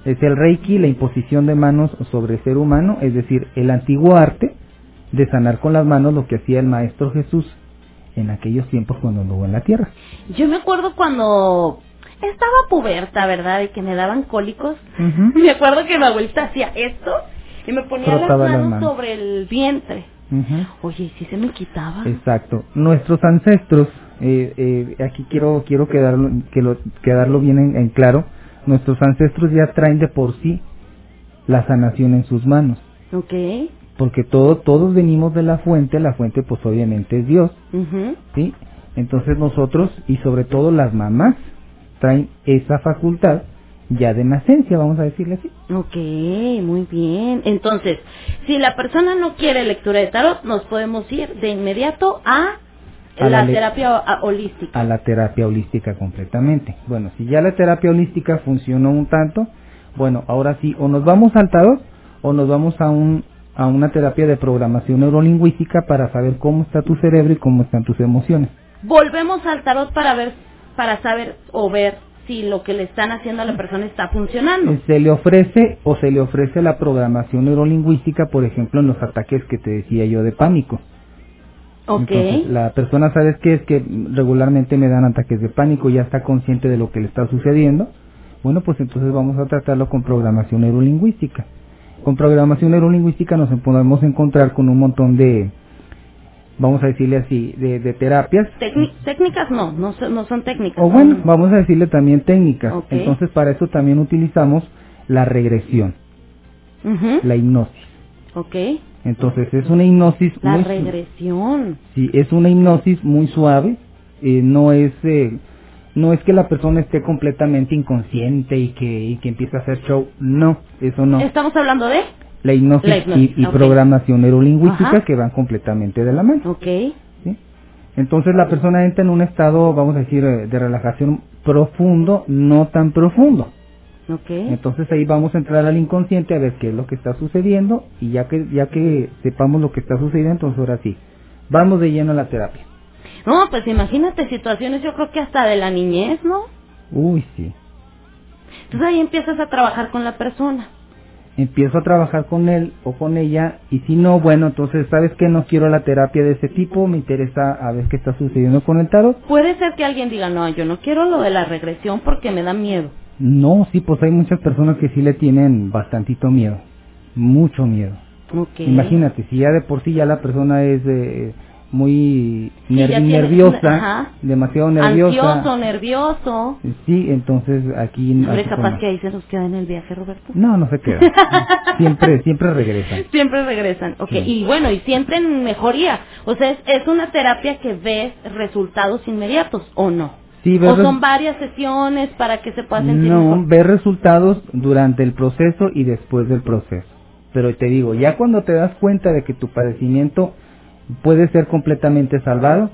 Es el Reiki, la imposición de manos sobre el ser humano, es decir, el antiguo arte de sanar con las manos lo que hacía el Maestro Jesús en aquellos tiempos cuando anduvo en la tierra. Yo me acuerdo cuando estaba puberta, ¿verdad? Y que me daban cólicos. Me acuerdo que mi abuelita hacía esto y me ponía las Frotaba manos, las manos. sobre el vientre. Oye, ¿y si se me quitaba? Exacto. Nuestros ancestros, eh, eh, aquí quiero quiero quedarlo, que lo, quedarlo bien en, en claro, nuestros ancestros ya traen de por sí la sanación en sus manos, Ok. porque todo, todos venimos de la fuente, la fuente pues obviamente es Dios. ¿sí? Entonces nosotros, y sobre todo las mamás, traen esa facultad ya de nacencia, vamos a decirle así. Ok, muy bien. Entonces, si la persona no quiere lectura de tarot, nos podemos ir de inmediato a, A la, la terapia holística. a la terapia holística completamente. Bueno, si ya la terapia holística funcionó un tanto, bueno, ahora sí, o nos vamos al tarot o nos vamos a un a una terapia de programación neurolingüística para saber cómo está tu cerebro y cómo están tus emociones. Volvemos al tarot para ver, para saber o ver si lo que le están haciendo a la persona está funcionando. Se le ofrece o se le ofrece la programación neurolingüística, por ejemplo, en los ataques que te decía yo de pánico. Ok. Entonces, la persona, ¿sabes qué? Es que regularmente me dan ataques de pánico, ya está consciente de lo que le está sucediendo. Bueno, pues entonces vamos a tratarlo con programación neurolingüística. Con programación neurolingüística nos podemos encontrar con un montón de, vamos a decirle así, de, de terapias. Técni- técnicas no, no no son técnicas. O bueno, vamos a decirle también técnicas. Entonces, para eso también utilizamos la regresión, la hipnosis. Ok. Entonces, es una hipnosis La muy, regresión. Sí, es una hipnosis muy suave, eh, no es eh, no es que la persona esté completamente inconsciente y que, y que empiece a hacer show, no, eso no. Estamos hablando de. La hipnosis, La hipnosis, y, programación neurolingüística Ajá. que van completamente de la mano. Ok. ¿sí? Entonces la persona entra en un estado, vamos a decir, eh, de relajación profundo, no tan profundo. Ok. Entonces ahí vamos a entrar al inconsciente a ver qué es lo que está sucediendo y ya que ya que sepamos lo que está sucediendo, entonces ahora sí, vamos de lleno a la terapia. No, pues imagínate situaciones, yo creo que hasta de la niñez, ¿no? Uy, sí. Entonces ahí empiezas a trabajar con la persona. Empiezo a trabajar con él o con ella y si no, bueno, entonces, ¿sabes qué? No quiero la terapia de ese tipo, me interesa a ver qué está sucediendo con el tarot. Puede ser que alguien diga, no, yo no quiero lo de la regresión porque me da miedo. No, sí, pues hay muchas personas que sí le tienen bastantito miedo, mucho miedo. Imagínate, si ya de por sí ya la persona es eh, muy ner- nerviosa, demasiado nerviosa. Ansioso, nervioso. Sí, entonces aquí... Hombre, capaz que ahí se nos queda en el viaje, Roberto. No, no se queda. (laughs) siempre, siempre regresan. Siempre regresan. Ok, Sí. y bueno, y sienten mejoría. O sea, es, es una terapia que ves resultados inmediatos, ¿o no? Sí, o son varias sesiones para que se pueda sentir No, mejor. ver resultados durante el proceso y después del proceso. Pero te digo, ya cuando te das cuenta de que tu padecimiento puede ser completamente salvado,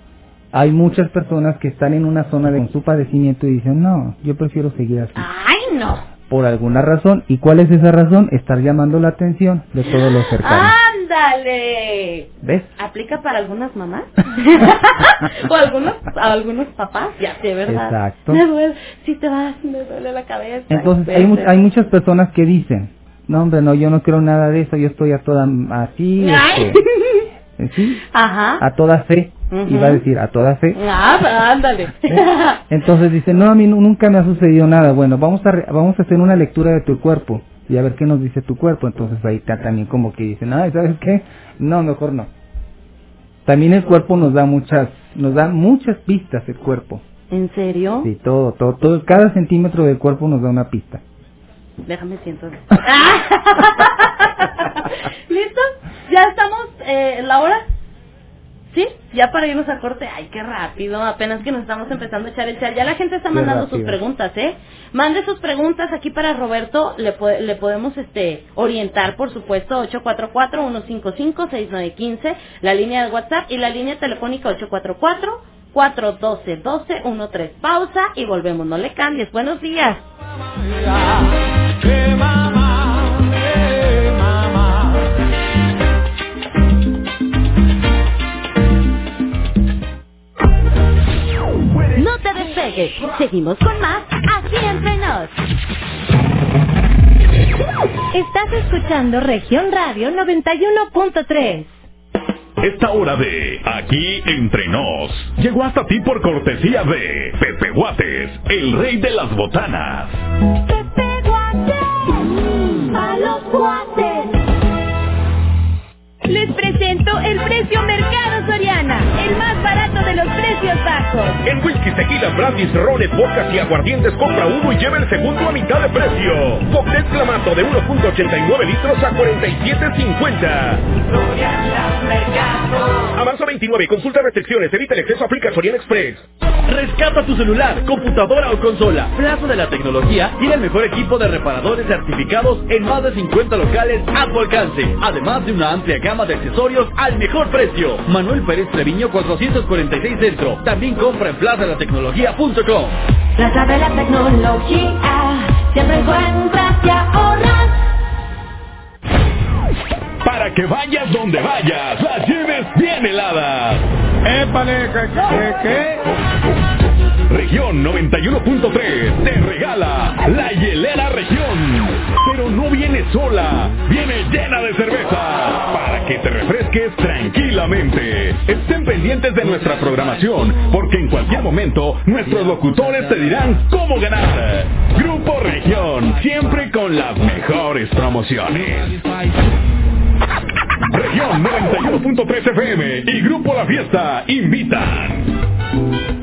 hay muchas personas que están en una zona de con su padecimiento y dicen, no, yo prefiero seguir así. ¡Ay, no! Por alguna razón. ¿Y cuál es esa razón? Estar llamando la atención de todos los cercanos. ¡Ándale! ¿Ves? ¿Aplica para algunas mamás? (laughs) (laughs) o algunos, a algunos papás, ya sé, ¿verdad? Exacto. Me duele, si te vas, me duele la cabeza. Entonces Ay, hay, mu- hay muchas personas que dicen, no hombre, no, yo no quiero nada de eso, yo estoy a toda así, este, (laughs) sí, Ajá. a toda fe. y va a decir a toda fe. Ah, ándale. (laughs) Entonces dice, no, a mí nu- nunca me ha sucedido nada. Bueno, vamos a, re- vamos a hacer una lectura de tu cuerpo y a ver qué nos dice tu cuerpo. Entonces ahí está también como que dicen, ay, ¿sabes qué? No, mejor no. También el cuerpo nos da muchas, nos da muchas pistas el cuerpo. ¿En serio? Sí, todo, todo, todo, cada centímetro del cuerpo nos da una pista. Déjame siento. (laughs) ¿Listo? ¿Ya estamos eh, la hora? ¿Sí? Ya para irnos a corte. Ay, qué rápido. Apenas que nos estamos empezando a echar el chat. Ya la gente está Qué mandando sus preguntas, ¿eh? Mande sus preguntas aquí para Roberto. Le, po- le podemos este orientar, por supuesto, 844-155-6915, la línea de WhatsApp y la línea telefónica 844-412-1213. Pausa y volvemos. No le cambies. Buenos días. No te despegues. Seguimos con más aquí entre nos. Estás escuchando Región Radio 91.3. Esta hora de Aquí Entre Nos llegó hasta ti por cortesía de Pepe Guates, el rey de las botanas. A los guates. Les presento el precio Mercado Soriana, el más barato de los precios bajos. En whisky, tequila, brandis, rones, vodkas y aguardientes compra uno y lleva el segundo a mitad de precio. Cóctel clamato de 1.89 litros a 47.50. A marzo 29, consulta restricciones, evita el exceso, aplica Soriana Express. Rescata tu celular, computadora o consola. Plaza de la Tecnología tiene el mejor equipo de reparadores certificados en más de 50 locales a tu alcance. Además de una amplia gama de accesorios al mejor precio. Manuel Pérez Treviño 446 Centro. También compra en plazadelatecnología.com. Plaza de la Tecnología, siempre encuentras y ahorras. Para que vayas donde vayas, las lleves bien heladas. ¡Épale! ¿Qué? qué, Región 91.3 te regala la hielera región. Pero no viene sola, viene llena de cerveza para que te refresques tranquilamente. Estén pendientes de nuestra programación porque en cualquier momento nuestros locutores te dirán cómo ganar. Grupo Región, siempre con las mejores promociones. Región 91.3 FM y Grupo La Fiesta invitan.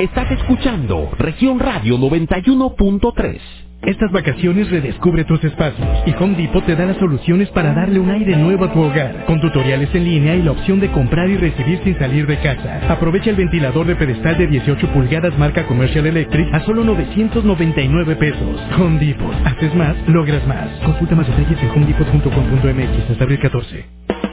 Estás escuchando Región Radio 91.3. Estas vacaciones redescubre tus espacios y Home Depot te da las soluciones para darle un aire nuevo a tu hogar, con tutoriales en línea y la opción de comprar y recibir sin salir de casa. Aprovecha el ventilador de pedestal de 18 pulgadas marca Commercial Electric a solo 999 pesos. Home Depot. Haces más, logras más. Consulta más detalles en homedepot.com.mx hasta abril 14.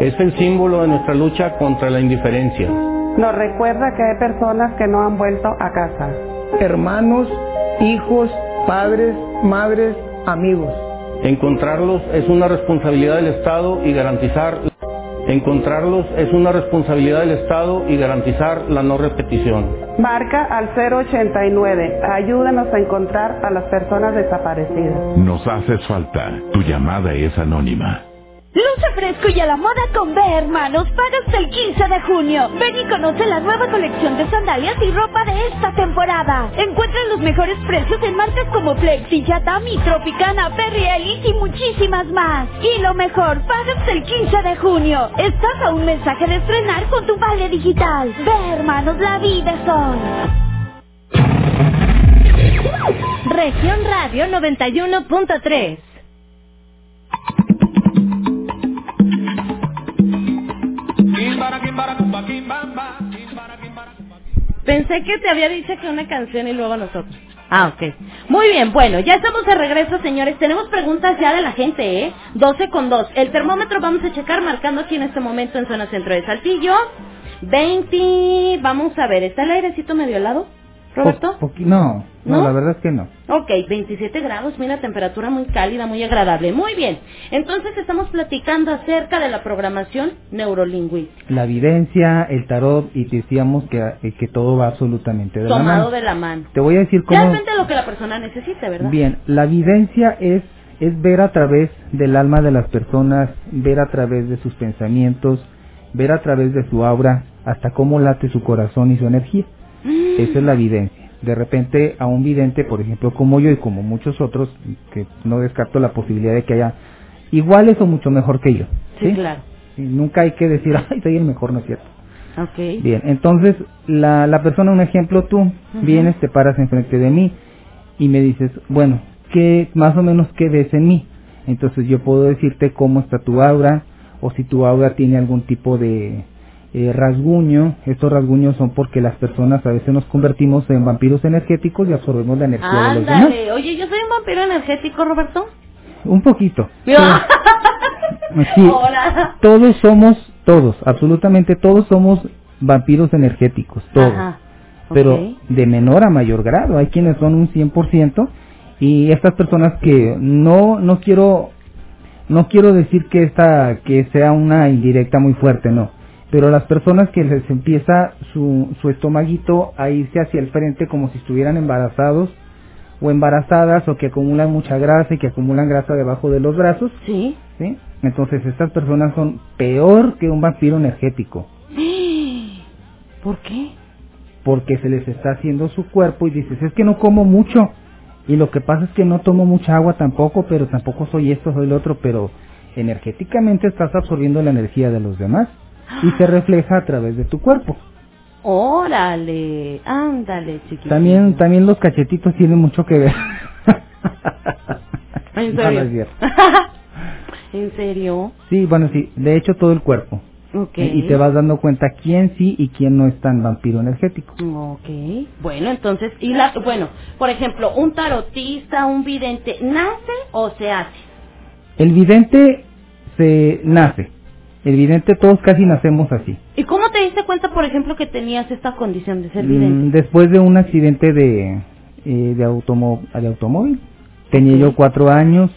Es el símbolo de nuestra lucha contra la indiferencia. Nos recuerda que hay personas que no han vuelto a casa. Hermanos, hijos, padres, madres, amigos. Encontrarlos es una responsabilidad del Estado y garantizar Encontrarlos es una responsabilidad del Estado y garantizar la no repetición. Marca al 089. Ayúdanos a encontrar a las personas desaparecidas. Nos haces falta. Tu llamada es anónima. Luce fresco y a la moda con B, hermanos. Paga hasta el 15 de junio. Ven y conoce la nueva colección de sandalias y ropa de esta temporada. Encuentra los mejores precios en marcas como Flexi, Yatami, Tropicana, Perry Ellis y muchísimas más. Y lo mejor, paga hasta el 15 de junio. Estás a un mensaje de estrenar con tu vale digital. Ve, hermanos, la vida hoy. Región Radio 91.3. Pensé que te había dicho que una canción y luego nosotros. Ah, ok. Muy bien, bueno, ya estamos de regreso, señores. Tenemos preguntas ya de la gente, ¿eh? 12 con 2. El termómetro vamos a checar marcando aquí en este momento en zona centro de Saltillo. 20. Vamos a ver, ¿está el airecito medio helado? ¿Roberto? Po- no, no, ¿No? la verdad es que no. Ok, 27 grados, mira, temperatura muy cálida, muy agradable. Muy bien. Entonces estamos platicando acerca de la programación neurolingüística. La evidencia, el tarot, y decíamos que, eh, que todo va absolutamente de la Tomado mano. de la mano. Te voy a decir cómo... de lo que la persona necesite, ¿verdad? Bien, la evidencia es, es ver a través del alma de las personas, ver a través de sus pensamientos, ver a través de su aura, hasta cómo late su corazón y su energía. Esa es la evidencia. De repente a un vidente, por ejemplo, como yo y como muchos otros, que no descarto la posibilidad de que haya iguales o mucho mejor que yo. Sí, claro. Y nunca hay que decir, (laughs) ay, soy el mejor, no es cierto. Ok. Bien, entonces la, la persona, un ejemplo, tú vienes, te paras enfrente de mí y me dices, bueno, ¿qué, más o menos qué ves en mí? Entonces yo puedo decirte cómo está tu aura o si tu aura tiene algún tipo de eh, rasguño. Estos rasguños son porque las personas a veces nos convertimos en vampiros energéticos y absorbemos la energía de los demás. Oye, yo soy un vampiro energético, Roberto. Un poquito. (laughs) Sí, Hola. todos somos, todos, absolutamente todos somos vampiros energéticos, todos. Ajá. Pero Ok. de menor a mayor grado. Hay quienes son un 100% y estas personas que no no quiero no quiero decir que esta que sea una indirecta muy fuerte, no. Pero las personas que les empieza su, su estomaguito a irse hacia el frente como si estuvieran embarazados o embarazadas o que acumulan mucha grasa y que acumulan grasa debajo de los brazos. Sí. ¿sí? Entonces estas personas son peor que un vampiro energético (gasps) ¿Por qué? porque se les está haciendo su cuerpo y dices, es que no como mucho. Y lo que pasa es que no tomo mucha agua tampoco, pero tampoco soy esto, soy lo otro, pero energéticamente estás absorbiendo la energía de los demás y se (gasps) refleja a través de tu cuerpo. Órale. Ándale, chiquito. También también los cachetitos tienen mucho que ver. (laughs) ¿En serio? no. (laughs) ¿En serio? Sí, bueno, sí, de hecho todo el cuerpo. Ok. Y te vas dando cuenta quién sí y quién no es tan vampiro energético. Ok. Bueno, entonces, y la, bueno, por ejemplo, un tarotista, un vidente, ¿nace o se hace? El vidente se nace. El vidente todos casi nacemos así. ¿Y cómo te diste cuenta, por ejemplo, que tenías esta condición de ser Mm, vidente? Después de un accidente de, eh, de, automóvil, tenía yo cuatro años,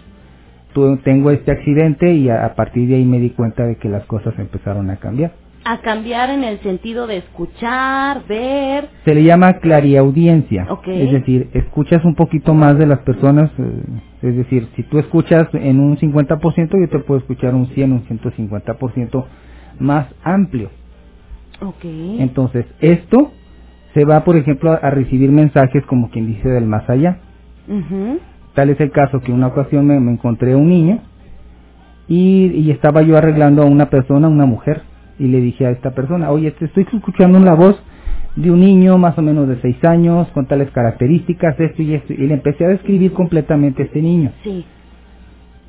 tu- tengo este accidente y a, a partir de ahí me di cuenta de que las cosas empezaron a cambiar. A cambiar en el sentido de escuchar, ver. Se le llama clariaudiencia, es decir, escuchas un poquito más de las personas, eh, es decir, si tú escuchas en un 50%, yo te puedo escuchar un 100, un 150% más amplio. Entonces, esto se va, por ejemplo, a, a recibir mensajes como quien dice del más allá. Tal es el caso que una ocasión me, me encontré a un niño y, y estaba yo arreglando a una persona, una mujer, y le dije a esta persona, oye, te estoy escuchando una voz de un niño más o menos de seis años, con tales características, esto y esto, y le empecé a describir completamente a este niño. Sí.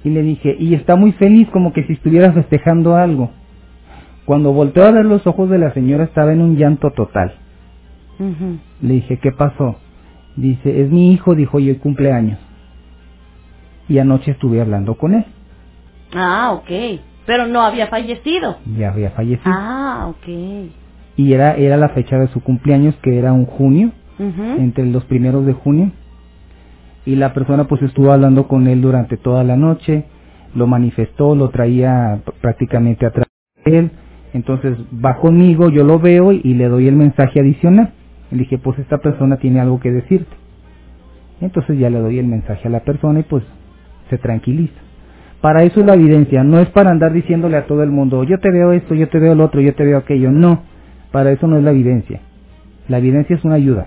Y le dije, y está muy feliz como que si estuviera festejando algo. Cuando volteó a ver los ojos de la señora estaba en un llanto total. Le dije, ¿qué pasó? Dice, es mi hijo, dijo, y hoy cumpleaños. Y anoche estuve hablando con él. Ah, ok. Pero no había fallecido. Ya había fallecido. Ah, ok. Y era, era la fecha de su cumpleaños, que era un junio, entre los primeros de junio. Y la persona pues estuvo hablando con él durante toda la noche, lo manifestó, lo traía prácticamente atrás de él. Entonces va conmigo, yo lo veo y le doy el mensaje adicional. Le dije, pues esta persona tiene algo que decirte. Entonces ya le doy el mensaje a la persona y pues se tranquiliza. Para eso es la evidencia, no es para andar diciéndole a todo el mundo, yo te veo esto, yo te veo lo otro, yo te veo aquello. No, para eso no es la evidencia. La evidencia es una ayuda.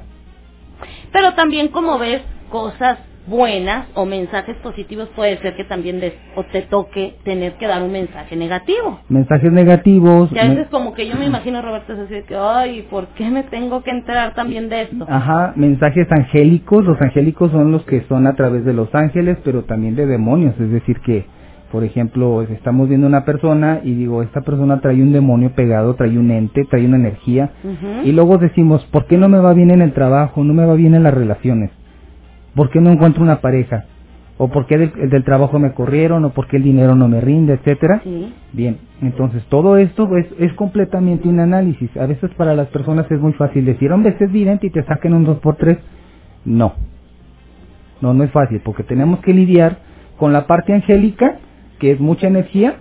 Pero también como ves cosas buenas o mensajes positivos puede ser que también des- o te toque tener que dar un mensaje negativo. Mensajes negativos. Y a me- veces como que yo me imagino Roberto es así de que, ay, ¿por qué me tengo que enterar también de esto? Ajá, mensajes angélicos. Los angélicos son los que son a través de los ángeles, pero también de demonios. Es decir, que, por ejemplo, estamos viendo una persona y digo, esta persona trae un demonio pegado, trae un ente, trae una energía. Y luego decimos, ¿por qué no me va bien en el trabajo? No me va bien en las relaciones. ¿Por qué no encuentro una pareja? ¿O por qué del, del trabajo me corrieron? ¿O por qué el dinero no me rinde? Etcétera. Sí. Bien, entonces todo esto es, es completamente un análisis. A veces para las personas es muy fácil decir, hombre, este es vidente y te saquen un 2x3. No, no, no es fácil, porque tenemos que lidiar con la parte angélica, que es mucha energía,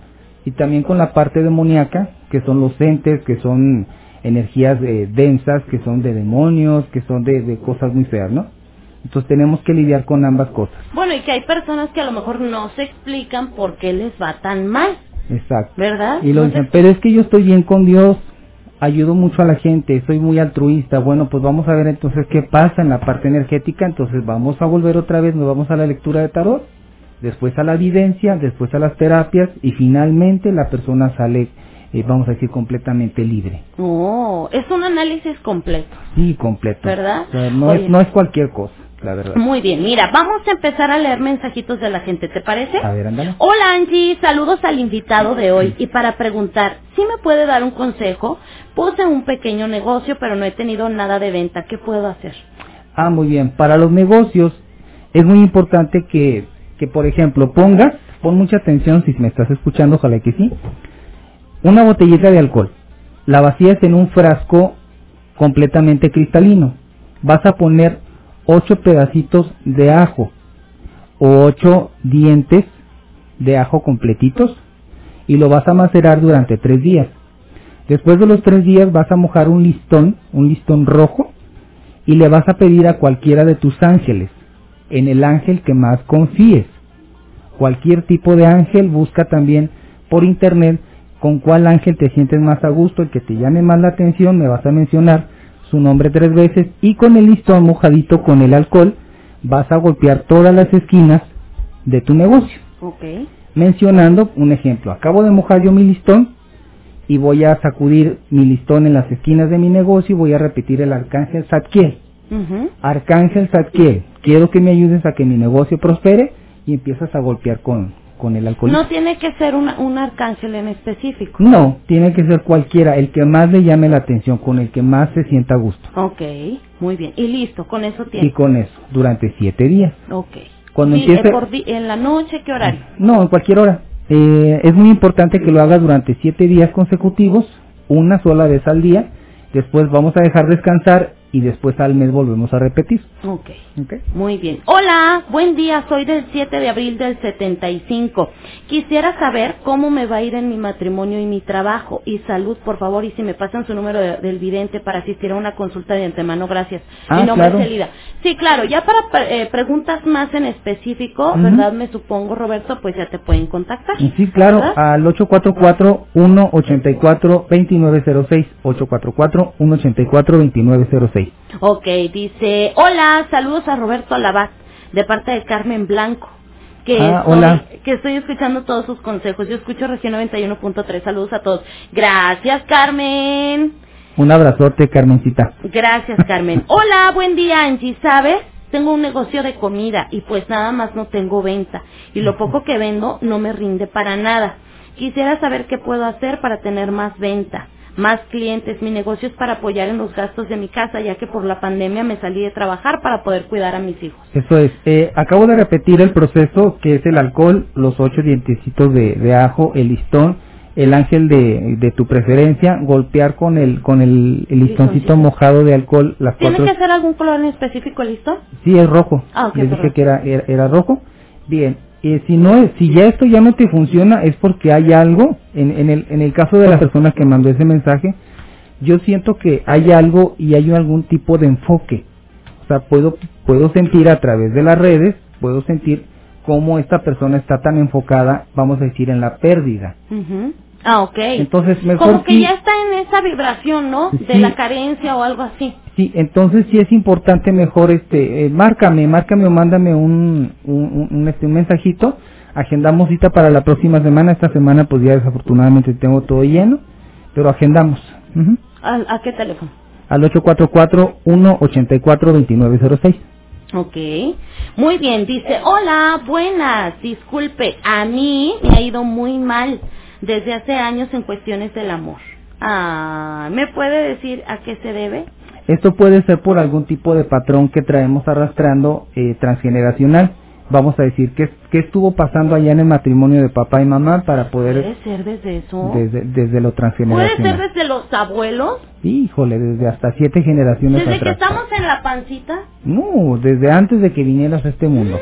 y también con la parte demoníaca, que son los entes, que son energías eh, densas, que son de demonios, que son de, de cosas muy feas, ¿no? Entonces tenemos que lidiar con ambas cosas. Bueno, y que hay personas que a lo mejor no se explican por qué les va tan mal, Exacto. ¿verdad? Y lo dicen, pero es que yo estoy bien con Dios, ayudo mucho a la gente, soy muy altruista. Bueno, pues vamos a ver entonces qué pasa en la parte energética. Entonces vamos a volver otra vez, nos vamos a la lectura de tarot, después a la evidencia, después a las terapias y finalmente la persona sale, eh, vamos a decir, completamente libre. Oh, es un análisis completo. Sí, completo. ¿Verdad? O sea, no, Oye. es, no es cualquier cosa, la verdad. Muy bien, mira, vamos a empezar a leer mensajitos de la gente, ¿te parece? A ver, ándale. Hola Angie, saludos al invitado de hoy y para preguntar, ¿sí me puede dar un consejo? Puse un pequeño negocio pero no he tenido nada de venta, ¿qué puedo hacer? Ah, muy bien. Para los negocios es muy importante que, que por ejemplo, pongas, pon mucha atención si me estás escuchando, ojalá que sí, una botellita de alcohol. La vacías en un frasco completamente cristalino. Vas a poner ocho pedacitos de ajo o ocho dientes de ajo completitos y lo vas a macerar durante tres días. Después de los tres días vas a mojar un listón, un listón rojo, y le vas a pedir a cualquiera de tus ángeles, en el ángel que más confíes. Cualquier tipo de ángel, busca también por internet con cuál ángel te sientes más a gusto, el que te llame más la atención, me vas a mencionar su nombre tres veces y con el listón mojadito con el alcohol vas a golpear todas las esquinas de tu negocio mencionando un ejemplo. Acabo de mojar yo mi listón y voy a sacudir mi listón en las esquinas de mi negocio y voy a repetir el arcángel Zadkiel. Ujú. Arcángel Zadkiel, quiero que me ayudes a que mi negocio prospere y empiezas a golpear con, con el alcohol. No tiene que ser un arcángel en específico. No, tiene que ser cualquiera, el que más le llame la atención, con el que más se sienta a gusto. Ok, muy bien. Y listo, con eso tiene. Y con eso, durante siete días. Ok. Cuando Sí, empiece... por di- en la noche, ¿qué horario? No, en cualquier hora. Eh, es muy importante que lo haga durante siete días consecutivos, una sola vez al día. Después vamos a dejar descansar y después al mes volvemos a repetir. Ok. ¿ok? Muy bien. Hola, buen día, soy del 7 de abril del 75. Quisiera saber cómo me va a ir en mi matrimonio y mi trabajo y salud, por favor, y si me pasan su número de- del vidente para asistir a una consulta de antemano, gracias. Ah, mi nombre claro. es Elida. Sí, claro, ya para eh, preguntas más en específico. ¿verdad? Me supongo, Roberto, pues ya te pueden contactar. Y sí, claro, ¿verdad? al 844-184-2906. 844-184-2906. Ok, dice, hola, saludos a Roberto Alabat, de parte de Carmen Blanco. Que, Ah, estoy, hola. que estoy escuchando todos sus consejos. Yo escucho región 91.3. Saludos a todos. Gracias, Carmen. Un abrazote, Carmencita. Gracias, (laughs) Carmen. Hola, buen día, Angie. ¿Sabes? Tengo un negocio de comida y pues nada más no tengo venta. Y lo poco que vendo no me rinde para nada. Quisiera saber qué puedo hacer para tener más venta, más clientes. Mi negocio es para apoyar en los gastos de mi casa, ya que por la pandemia me salí de trabajar para poder cuidar a mis hijos. Eso es. Eh, acabo de repetir el proceso que es el alcohol, los ocho dientecitos de, de ajo, el listón, el ángel de, de tu preferencia, golpear con el con el, el listoncito Listoncito. mojado de alcohol las ¿Tiene cuatro. que ser algún color en específico, listo? Sí, es rojo. Ah, ok, Les dije que era, era, era rojo. Bien. Eh, si no si ya esto ya no te funciona es porque hay algo en, en el en el caso de la persona que mandó ese mensaje yo siento que hay algo y hay algún tipo de enfoque o sea puedo puedo sentir a través de las redes puedo sentir cómo esta persona está tan enfocada, vamos a decir, en la pérdida. Ah, ok. Entonces, mejor Como que sí- ya está en esa vibración, ¿no? De la carencia o algo así. Sí, entonces sí es importante mejor, este, eh, márcame, márcame o mándame un, un, un- este, un mensajito. Agendamos cita para la próxima semana. Esta semana, pues ya desafortunadamente tengo todo lleno, pero agendamos. Ujú. ¿A, a qué teléfono? Al 844-184-2906. Ok. Muy bien, dice, hola, buenas, disculpe, a mí me ha ido muy mal desde hace años en cuestiones del amor. Ah, ¿me puede decir a qué se debe? Esto puede ser por algún tipo de patrón que traemos arrastrando eh, transgeneracional. Vamos a decir, ¿qué, ¿qué estuvo pasando allá en el matrimonio de papá y mamá para Puede poder, ser desde eso. desde, desde lo Puede ser transgeneracional? desde los abuelos. Híjole, desde hasta siete generaciones Desde que estamos en la pancita. No, desde antes de que vinieras a este mundo.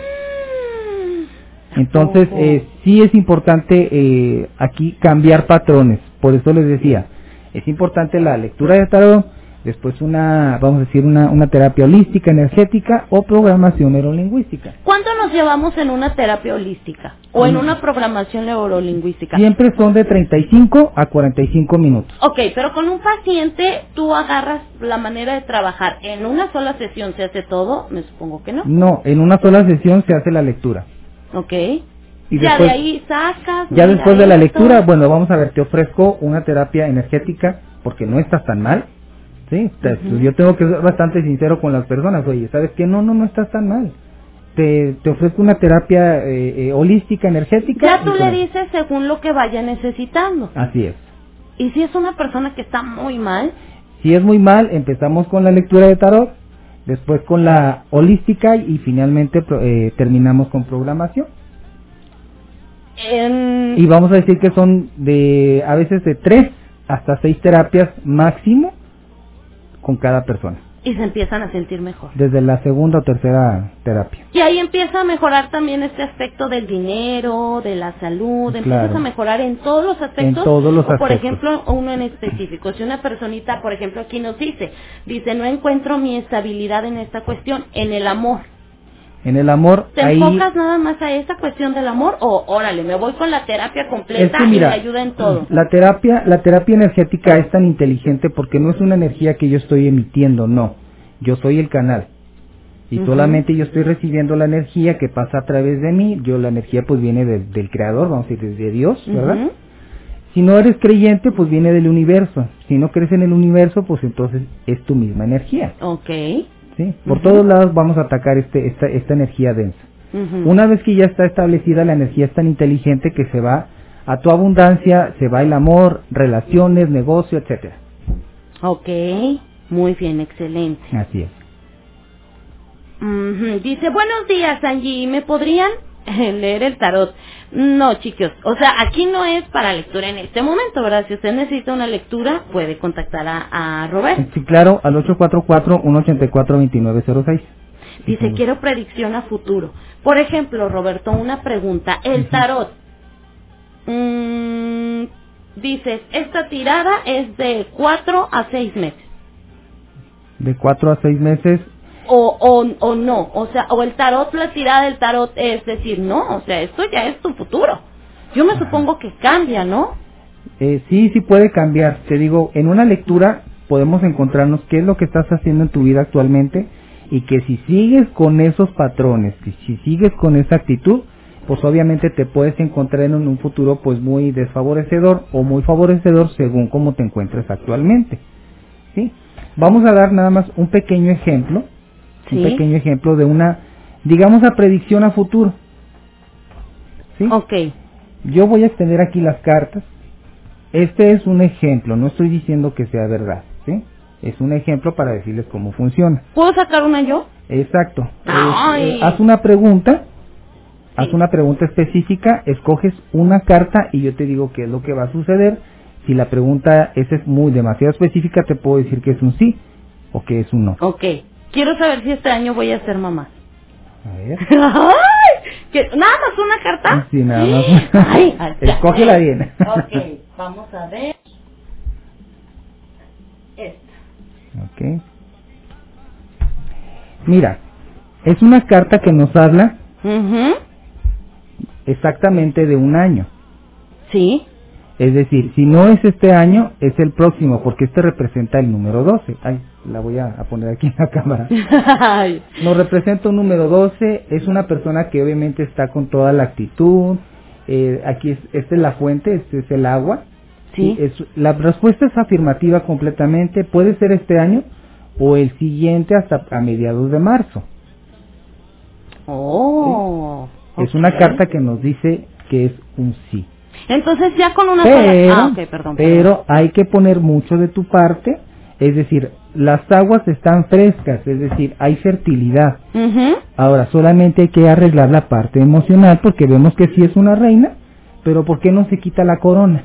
Entonces, eh, sí es importante eh, aquí cambiar patrones. Por eso les decía, es importante la lectura de tarot, después una, vamos a decir, una, una terapia holística, energética o programación neurolingüística. ¿Cuánto nos llevamos en una terapia holística? ¿O en Mm. una programación neurolingüística? Siempre son de 35 a 45 minutos. Ok, pero con un paciente tú agarras la manera de trabajar. ¿En una sola sesión se hace todo? Me supongo que no. No, en una sola sesión se hace la lectura. Ok. Y ya después- de ahí sacas. Ya después de la lectura, bueno, vamos a ver, te ofrezco una terapia energética porque no estás tan mal. Sí, yo tengo que ser bastante sincero con las personas. Oye, ¿sabes qué? No, no, no estás tan mal. Te, te ofrezco una terapia eh, eh, holística, energética. Ya tú le dices según lo que vaya necesitando. Así es. Y si es una persona que está muy mal, Si es muy mal, empezamos con la lectura de tarot, después con la holística y finalmente eh, terminamos con programación. en- Y vamos a decir que son de a veces de tres hasta seis terapias máximo con cada persona, y se empiezan a sentir mejor. desde la segunda o tercera terapia. Y ahí empieza a mejorar también este aspecto del dinero, de la salud, empiezas Claro. a mejorar en todos los aspectos. En todos los o por aspectos. ejemplo, uno en específico. Si una personita, por ejemplo, aquí nos dice, dice, no encuentro mi estabilidad en esta cuestión, en el amor. En el amor, ¿Te ahí enfocas nada más a esa cuestión del amor o, órale, me voy con la terapia completa es que mira, y me ayuda en todo? la terapia, la terapia energética es tan inteligente porque no es una energía que yo estoy emitiendo, no. Yo soy el canal. Y solamente yo estoy recibiendo la energía que pasa a través de mí. Yo la energía pues viene de- del creador, vamos a decir, de Dios, ¿verdad? Si no eres creyente, pues viene del universo. Si no crees en el universo, pues entonces es tu misma energía. Ok. ¿Sí? Por todos lados vamos a atacar este, esta, esta energía densa. Una vez que ya está establecida, la energía es tan inteligente que se va a tu abundancia, se va el amor, relaciones, negocio, etcétera. Ok, muy bien, excelente. Así es. Dice, buenos días Angie, ¿me podrían (laughs) leer el tarot? No, chicos, o sea, aquí no es para lectura en este momento, ¿verdad? Si usted necesita una lectura, puede contactar a, a Robert. Sí, claro, al 844-184-2906. Dice, quiero predicción a futuro. Por ejemplo, Roberto, una pregunta. El tarot. Mm, dices, esta tirada es de cuatro a seis meses. De 4 a 6 meses, O, o, o no, o sea, o el tarot, la tirada del tarot es decir, no, o sea, esto ya es tu futuro. Yo me supongo que cambia, ¿no? eh, sí, sí puede cambiar. Te digo, en una lectura podemos encontrarnos qué es lo que estás haciendo en tu vida actualmente y que si sigues con esos patrones, que si sigues con esa actitud, pues obviamente te puedes encontrar en un, un futuro pues muy desfavorecedor o muy favorecedor según cómo te encuentres actualmente. ¿Sí? Vamos a dar nada más un pequeño ejemplo, Sí. un pequeño ejemplo de una, digamos, a predicción a futuro. ¿Sí? Ok. Yo voy a extender aquí las cartas. Este es un ejemplo, no estoy diciendo que sea verdad, ¿sí? Es un ejemplo para decirles cómo funciona. ¿Puedo sacar una yo? Exacto. Eh, haz una pregunta, haz una pregunta específica, escoges una carta y yo te digo qué es lo que va a suceder. Si la pregunta esa es muy demasiado específica, te puedo decir que es un sí o que es un no. Ok. Quiero saber si este año voy a ser mamá. A ver. (laughs) ¡Ay! ¿Que- ¿Nada más una carta? Sí, nada más. Ay. (laughs) Escógela bien. Ok, (laughs) vamos a ver. Esta. Ok. Mira, es una carta que nos habla exactamente de un año. Sí. Es decir, si no es este año, es el próximo, porque este representa el número 12. Ay, la voy a, a poner aquí en la (laughs) cámara. Nos representa un número 12, es una persona que obviamente está con toda la actitud. Eh, aquí es, esta es la fuente, este es el agua. Sí. es, la respuesta es afirmativa completamente. Puede ser este año o el siguiente hasta a mediados de marzo. Oh. Es una carta que nos dice que es un sí. Entonces ya con una Pero, sola... Ah, perdón. pero hay que poner mucho de tu parte, es decir, las aguas están frescas, es decir, hay fertilidad. Ahora, solamente hay que arreglar la parte emocional porque vemos que sí es una reina, pero ¿por qué no se quita la corona?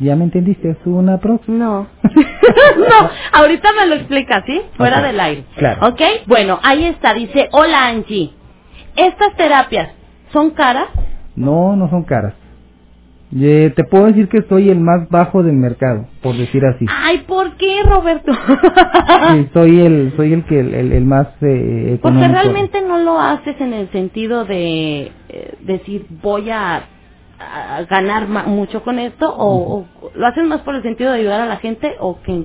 ¿Ya me entendiste? ¿Es una próxima? No. (laughs) no, ahorita me lo explica, ¿sí? Fuera del aire. claro. ¿Ok? Bueno, ahí está, dice, hola Angie. ¿Estas terapias son caras? No, no son caras. Eh, te puedo decir que soy el más bajo del mercado, por decir así. Ay, ¿por qué, Roberto? Sí, (laughs) soy el, soy el que el, el- el más eh, Porque realmente no lo haces en el sentido de eh, decir voy a, a ganar mucho con esto o, o lo haces más por el sentido de ayudar a la gente o que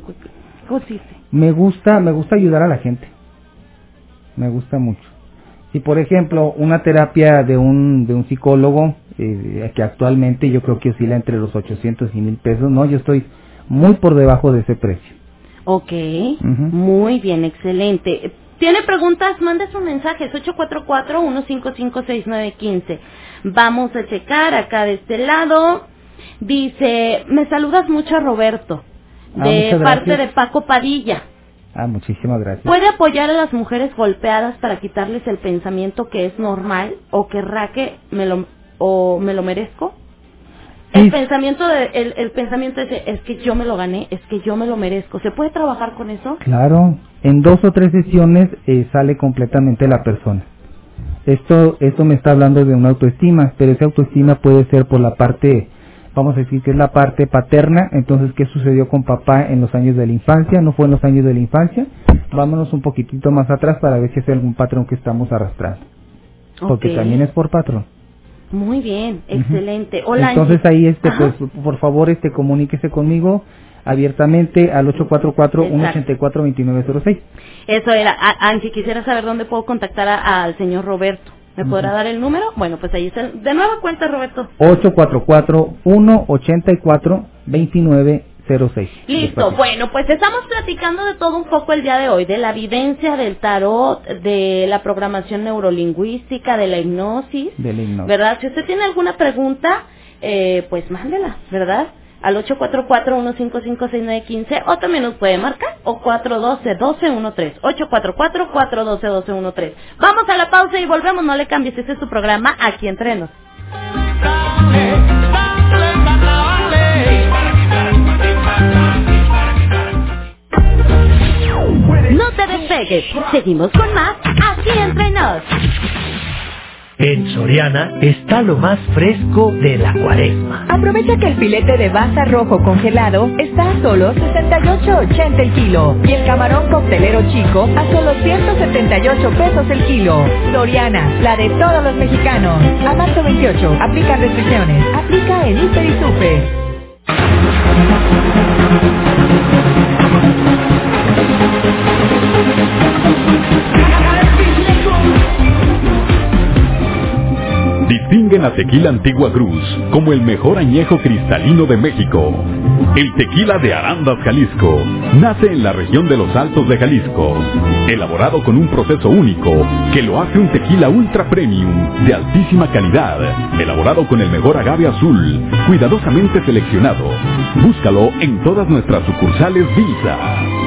consiste. Me gusta, me gusta ayudar a la gente. Me gusta mucho. Si por ejemplo una terapia de un de un psicólogo eh, que actualmente yo creo que oscila entre los 800 y 1000 pesos, no, yo estoy muy por debajo de ese precio. Ok, muy bien, excelente. ¿Tiene preguntas? Mande su mensaje, es 844-155-6915. Vamos a checar acá de este lado. Dice, me saludas mucho a Roberto, Ah, de parte de Paco Padilla. Ah, muchísimas gracias. ¿Puede apoyar a las mujeres golpeadas para quitarles el pensamiento que es normal o querrá que me lo, o me lo merezco? El pensamiento de, el, el pensamiento ese es que yo me lo gané, es que yo me lo merezco. ¿Se puede trabajar con eso? Claro, en dos o tres sesiones eh, sale completamente la persona. Esto, esto me está hablando de una autoestima, pero esa autoestima puede ser por la parte, vamos a decir que es la parte paterna, entonces ¿qué sucedió con papá en los años de la infancia? ¿No fue en los años de la infancia? Vámonos un poquitito más atrás para ver si es algún patrón que estamos arrastrando. Porque también es por patrón. Muy bien, excelente. Hola, Entonces ahí este Ajá. pues por favor este comuníquese conmigo abiertamente al 844-184-2906. Eso era. A- Angie, quisiera saber dónde puedo contactar al señor Roberto. ¿Me podrá dar el número? Bueno, pues ahí está. De nueva cuenta, Roberto. 844-184-2906. Listo, Despacito. bueno, pues estamos platicando de todo un poco el día de hoy, de la evidencia del tarot, de la programación neurolingüística, de la hipnosis, De la hipnosis. ¿verdad? Si usted tiene alguna pregunta, eh, pues mándela, ¿verdad? Al 844-155-6915 o también nos puede marcar o 412-1213. 844-412-1213. Vamos a la pausa y volvemos, no le cambies, este es su programa aquí entrenos. No te despegues, seguimos con más aquí entre nos. En Soriana está lo más fresco de la cuaresma. Aprovecha que el filete de baza rojo congelado está a solo 68.80 el kilo y el camarón coctelero chico a solo 178 pesos el kilo. Soriana, la de todos los mexicanos. A marzo 28, aplica restricciones. Aplica en Hiper y Super. Distinguen a Tequila Antigua Cruz como el mejor añejo cristalino de México. El tequila de Arandas, Jalisco, nace en la región de los Altos de Jalisco, elaborado con un proceso único que lo hace un tequila ultra premium de altísima calidad, elaborado con el mejor agave azul, cuidadosamente seleccionado. Búscalo en todas nuestras sucursales Visa.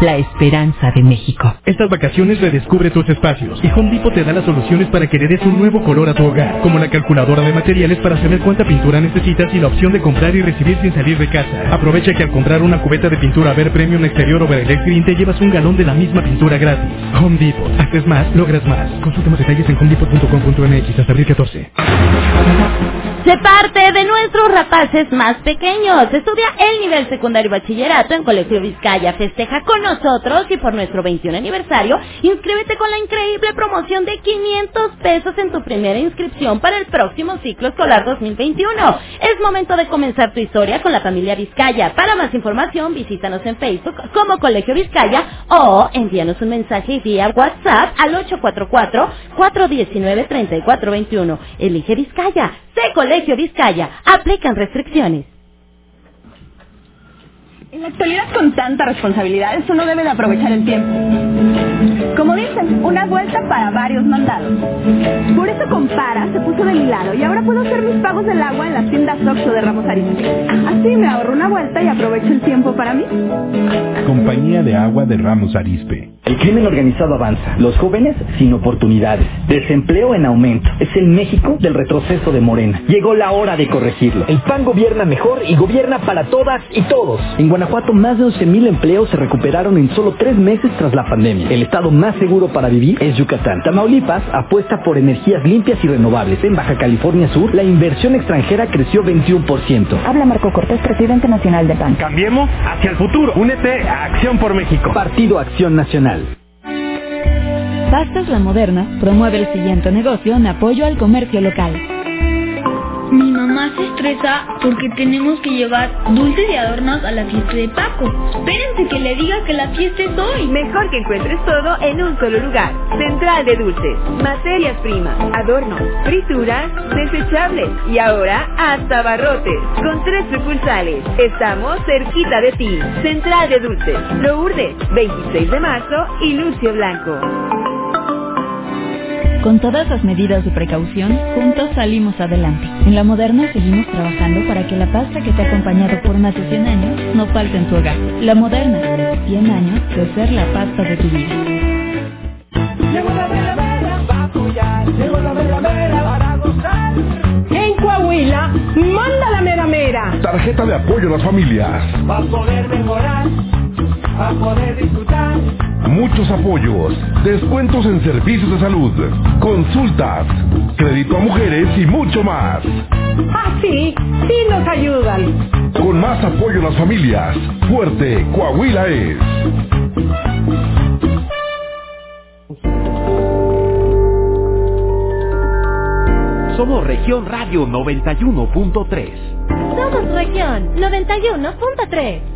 la esperanza de México. Estas vacaciones redescubre tus espacios y Home Depot te da las soluciones para que le des un nuevo color a tu hogar, como la calculadora de materiales para saber cuánta pintura necesitas y la opción de comprar y recibir sin salir de casa. Aprovecha que al comprar una cubeta de pintura Ver Premium Exterior o Verelex Green te llevas un galón de la misma pintura gratis. Home Depot. Haces más, logras más. Consulta más detalles en homedepot.com.mx hasta abril 14. Se parte de nuestros rapaces más pequeños. Estudia el nivel secundario y bachillerato en Colegio Vizcaya. Festeja con nosotros y por nuestro 21 aniversario, inscríbete con la increíble promoción de 500 pesos en tu primera inscripción para el próximo ciclo escolar 2021. Es momento de comenzar tu historia con la familia Vizcaya. Para más información, visítanos en Facebook como Colegio Vizcaya o envíanos un mensaje vía WhatsApp al 844-419-3421. Elige Vizcaya. Sé Colegio Vizcaya. Aplican restricciones. En la actualidad con tanta responsabilidad, uno debe de aprovechar el tiempo. Como dicen, una vuelta para varios mandados. Por eso Compara se puso de mi lado y ahora puedo hacer mis pagos del agua en las tiendas Oxxo de Ramos Arizpe. Así me ahorro una vuelta y aprovecho el tiempo para mí. Compañía de Agua de Ramos Arizpe. El crimen organizado avanza, los jóvenes sin oportunidades, desempleo en aumento. Es el México del retroceso de Morena. Llegó la hora de corregirlo. El PAN gobierna mejor y gobierna para todas y todos. En Guanajuato más de 11.000 empleos se recuperaron en solo tres meses tras la pandemia. El estado más seguro para vivir es Yucatán. Tamaulipas apuesta por energías limpias y renovables. En Baja California Sur, la inversión extranjera creció 21%. Habla Marco Cortés, presidente nacional de PAN. Cambiemos hacia el futuro. Únete a Acción por México. Partido Acción Nacional. Pastas La Moderna promueve el siguiente negocio en apoyo al comercio local. Mi mamá se estresa porque tenemos que llevar dulces y adornos a la fiesta de Paco. Espérense que le diga que la fiesta es hoy. Mejor que encuentres todo en un solo lugar. Central de Dulces, materias primas, adornos, frituras, desechables y ahora hasta barrotes. Con tres sucursales. Estamos cerquita de ti. Central de Dulces, Lourdes, 26 de marzo y Lucio Blanco. Con todas las medidas de precaución, juntos salimos adelante. En La Moderna seguimos trabajando para que la pasta que te ha acompañado por más de 100 años no falte en tu hogar. La Moderna, 100 años de ser la pasta de tu vida. Llegó la mera mera para apoyar, llegó la mera mera para gozar. En Coahuila, manda la mera mera. Tarjeta de apoyo a las familias. Va a poder mejorar, a poder disfrutar. Muchos apoyos, descuentos en servicios de salud, consultas, crédito a mujeres y mucho más. Ah, sí, sí nos ayudan. Con más apoyo a las familias, fuerte Coahuila es. Somos Región Radio 91.3. Somos Región 91.3.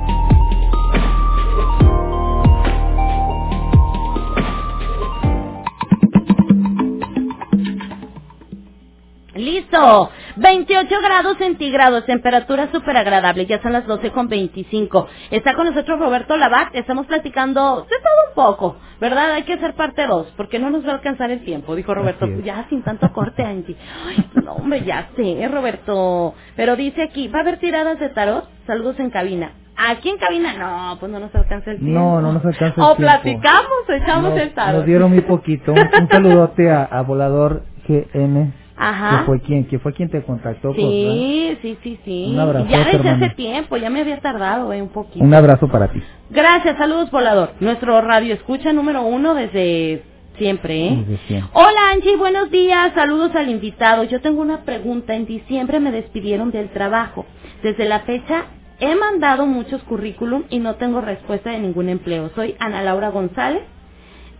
Listo. 28 grados centígrados, temperatura súper agradable. Ya son las 12 con 25. Está con nosotros Roberto Labat. Estamos platicando de todo un poco, ¿verdad? Hay que hacer parte 2 porque no nos va a alcanzar el tiempo, dijo Roberto. Ya sin tanto corte, Angie. Ay, no, hombre, ya sé, Roberto. Pero dice aquí, ¿va a haber tiradas de tarot? Saludos en cabina. Aquí en cabina, no, pues no nos alcanza el tiempo. No, no nos alcanza el o tiempo. platicamos o echamos Nos- el tarot. Nos dieron muy poquito. Un, un saludote a, a Volador GM. Ajá. Que fue quien, que fue quien te contactó. Sí, sí, sí, sí. Un abrazote, ya desde hermano. hace tiempo, ya me había tardado eh, un poquito. Un abrazo para ti. Gracias, saludos volador. Nuestro radio escucha número uno desde siempre, ¿eh? Desde siempre. Hola Angie, buenos días, saludos al invitado. Yo tengo una pregunta. En diciembre me despidieron del trabajo. Desde la fecha he mandado muchos currículum y no tengo respuesta de ningún empleo. Soy Ana Laura González.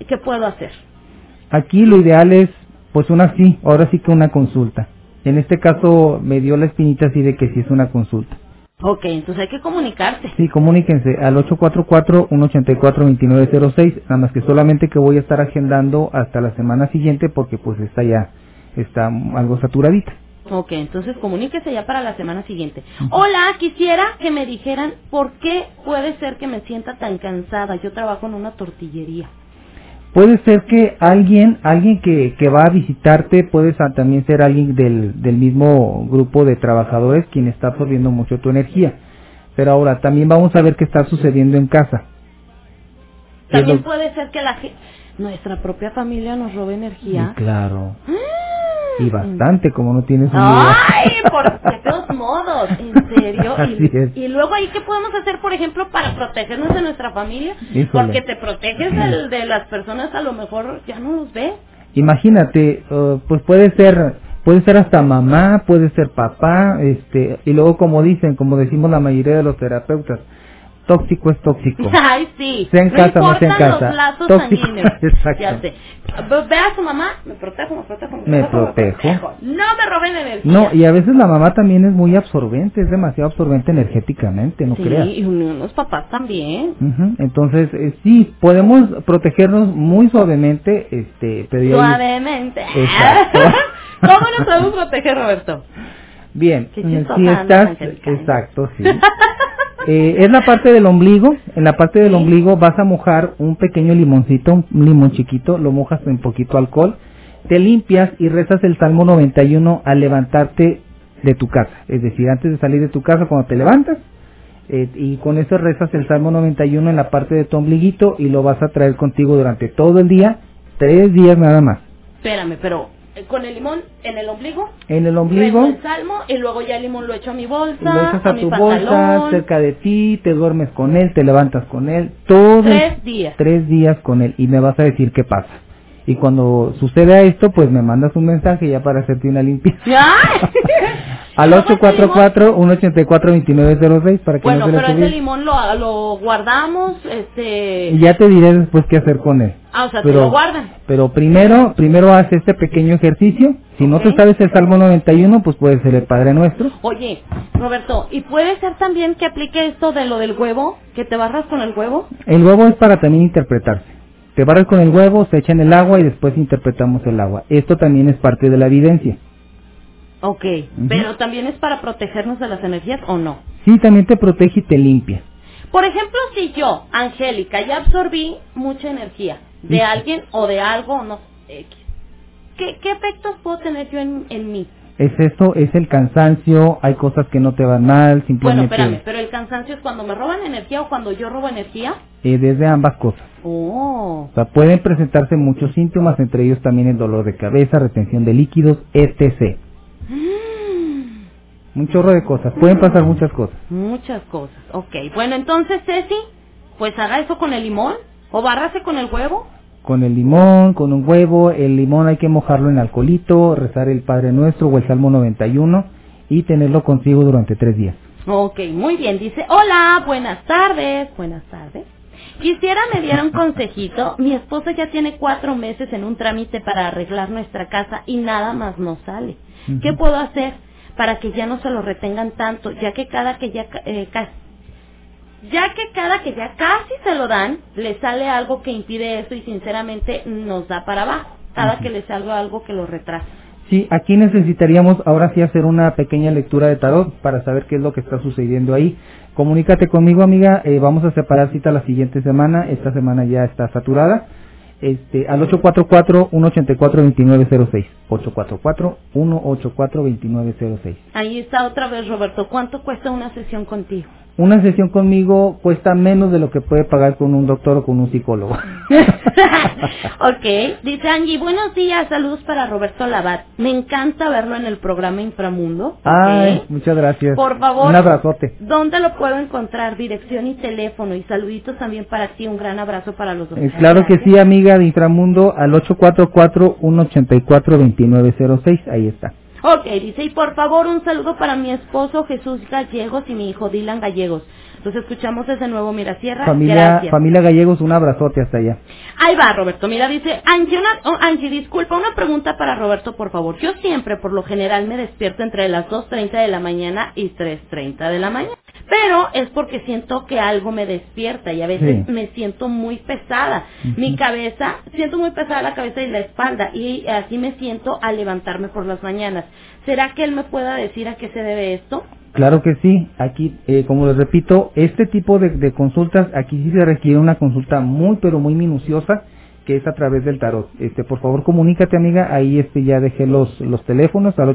¿Qué puedo hacer? Aquí lo ideal es, pues una sí, ahora sí que una consulta. En este caso me dio la espinita así de que sí es una consulta. Ok, entonces hay que comunicarse. Sí, comuníquense al 844-184-2906, nada más que solamente que voy a estar agendando hasta la semana siguiente porque pues está ya, está algo saturadita. Ok, entonces comuníquese ya para la semana siguiente. Hola, quisiera que me dijeran por qué puede ser que me sienta tan cansada. Yo trabajo en una tortillería. Puede ser que alguien, alguien que, que va a visitarte, puede también ser alguien del, del mismo grupo de trabajadores quien está absorbiendo mucho tu energía. Pero ahora también vamos a ver qué está sucediendo en casa. ¿Qué es También puede ser que la nuestra propia familia nos robe energía. Claro. Y bastante, como no tienes idea. Ay, por de todos modos, en serio. (laughs) Y, luego ahí, ¿qué podemos hacer, por ejemplo, para protegernos de nuestra familia? Híjole. Porque te proteges del- de las personas, a lo mejor ya no los ves. Imagínate, uh, pues puede ser, puede ser hasta mamá, puede ser papá, este, y luego como dicen, como decimos la mayoría de los terapeutas, tóxico es tóxico. (laughs) Ay, sí. Sea en no casa, no sea en casa. los lazos Tóxico, (laughs) exacto. Ya sé. Ve a su mamá, me protejo, me protejo, me, Me protejo, protejo. No me roben energía. No, y a veces la mamá también es muy absorbente, es demasiado absorbente energéticamente, no sí, creas. y unos papás también. Ujú, Entonces, eh, sí, podemos protegernos muy suavemente, este, pero Suavemente. Exacto. (laughs) ¿Cómo nos podemos proteger, Roberto? Bien, eh, si estás, exacto, sí. Eh, es la parte del ombligo, en la parte del ombligo vas a mojar un pequeño limoncito, un limón chiquito, lo mojas en poquito alcohol, te limpias y rezas el Salmo 91 al levantarte de tu casa, es decir, antes de salir de tu casa cuando te levantas, eh, y con eso rezas el Salmo 91 en la parte de tu ombliguito y lo vas a traer contigo durante todo el día, tres días nada más. Espérame, pero con el limón en el ombligo, En el ombligo, el salmo y luego ya el limón lo echo a mi bolsa, lo echas a, tu bolsa, cerca de ti, te duermes con él, te levantas con él, todos Tres días. tres días con él y me vas a decir qué pasa. Y cuando suceda esto, pues me mandas un mensaje ya para hacerte una limpieza. (laughs) Al (laughs) 844-184-2906 para que Bueno, no se pero ese limón lo, lo guardamos, este... Y ya te diré después qué hacer con él. Ah, o sea, te lo guardan. Pero primero, primero haz este pequeño ejercicio. Si no te sabes el Salmo 91, pues puede ser el Padre Nuestro. Oye, Roberto, ¿y puede ser también que aplique esto de lo del huevo? ¿Que te barras con el huevo? El huevo es para también interpretarse. Te barras con el huevo, se echa en el agua y después interpretamos el agua. Esto también es parte de la evidencia. Ok, pero también es para protegernos de las energías o no. Sí, también te protege y te limpia. Por ejemplo, si yo, Angélica, ya absorbí mucha energía de alguien o de algo, no X, ¿qué, qué efectos puedo tener yo en, en mí? Es eso, es el cansancio, hay cosas que no te van mal, Bueno, simplemente espérame, pero el cansancio es cuando me roban energía o cuando yo robo energía. eh, desde ambas cosas. Oh, O sea, pueden presentarse muchos síntomas, entre ellos también el dolor de cabeza, retención de líquidos, etc. Un chorro de cosas, pueden pasar muchas cosas. muchas cosas. Ok, bueno, entonces, Ceci, pues haga eso con el limón o bárrase con el huevo. Con el limón, con un huevo, el limón hay que mojarlo en alcoholito, rezar el Padre Nuestro o el Salmo 91 y tenerlo consigo durante tres días. Ok, muy bien. Dice, hola, buenas tardes. Buenas tardes. Quisiera me diera un consejito. Mi esposo ya tiene cuatro meses en un trámite para arreglar nuestra casa y nada más no sale. ¿Qué puedo hacer para que ya no se lo retengan tanto? Ya que cada que ya eh, ya que cada que ya casi se lo dan, le sale algo que impide eso y sinceramente nos da para abajo. Cada que le salga algo que lo retrasa. Sí, aquí necesitaríamos ahora sí hacer una pequeña lectura de tarot para saber qué es lo que está sucediendo ahí. Comunícate conmigo, amiga. eh, vamos a separar cita la siguiente semana. Esta semana ya está saturada. Este, al 844-184-2906. 844-184-2906. Ahí está otra vez, Roberto. ¿Cuánto cuesta una sesión contigo? Una sesión conmigo cuesta menos de lo que puede pagar con un doctor o con un psicólogo. (laughs) ok, dice Angie, buenos días, saludos para Roberto Labat. Me encanta verlo en el programa Inframundo. Ay, muchas gracias. Por favor. Un abrazote. ¿Dónde lo puedo encontrar? Dirección y teléfono. Y saluditos también para ti. Un gran abrazo para los dos. Eh, claro que sí, amiga de Inframundo, al 844-184-2906. Ahí está. Ok, dice, y por favor un saludo para mi esposo Jesús Gallegos y mi hijo Dylan Gallegos. Los escuchamos desde Nuevo Mirasierra. Familia, Gracias. familia Gallegos, un abrazote hasta allá. Ahí va, Roberto. Mira, dice, Angie, una- oh, Angie, disculpa, una pregunta para Roberto, por favor. Yo siempre, por lo general, me despierto entre las 2.30 de la mañana y 3.30 de la mañana. Pero es porque siento que algo me despierta y a veces Sí. me siento muy pesada. Mi cabeza, siento muy pesada la cabeza y la espalda y así me siento al levantarme por las mañanas. ¿Será que él me pueda decir a qué se debe esto? Claro que sí. Aquí, eh, como les repito, este tipo de, de consultas, aquí sí se requiere una consulta muy, pero muy minuciosa, que es a través del tarot. Este, por favor, comunícate, amiga. Ahí este ya dejé los, los teléfonos al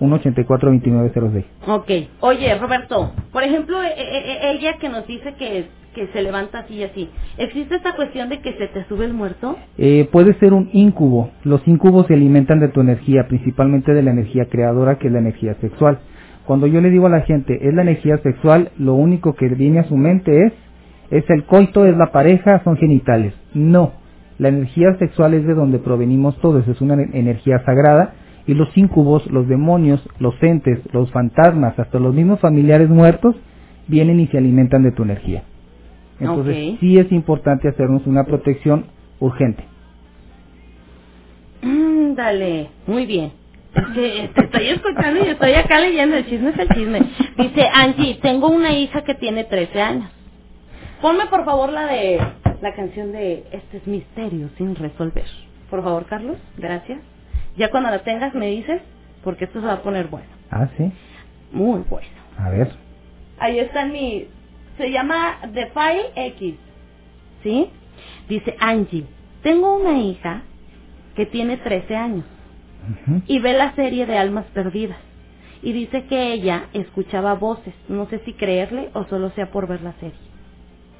844-184-2906. Ok. Oye, Roberto, por ejemplo, e- e- e- ella que nos dice que, que se levanta así y así, ¿existe esta cuestión de que se te sube el muerto? Eh, puede ser un incubo. Los incubos se alimentan de tu energía, principalmente de la energía creadora, que es la energía sexual. Cuando yo le digo a la gente, es la energía sexual, lo único que viene a su mente es, es el coito, es la pareja, son genitales. No. La energía sexual es de donde provenimos todos, es una ener- energía sagrada y los incubos, los demonios, los entes, los fantasmas, hasta los mismos familiares muertos, vienen y se alimentan de tu energía. Entonces sí es importante hacernos una protección urgente. Mm, dale, muy bien. Es que te estoy escuchando y estoy acá leyendo, el chisme es el chisme. Dice Angie, tengo una hija que tiene 13 años. Ponme por favor la de la canción de Este es misterio sin resolver. Por favor, Carlos, gracias. Ya cuando la tengas me dices, porque esto se va a poner bueno. Ah, sí. Muy bueno. A ver. Ahí está mi... Se llama The File X. ¿Sí? Dice Angie, tengo una hija que tiene 13 años y ve la serie de Almas Perdidas. Y dice que ella escuchaba voces. No sé si creerle o solo sea por ver la serie.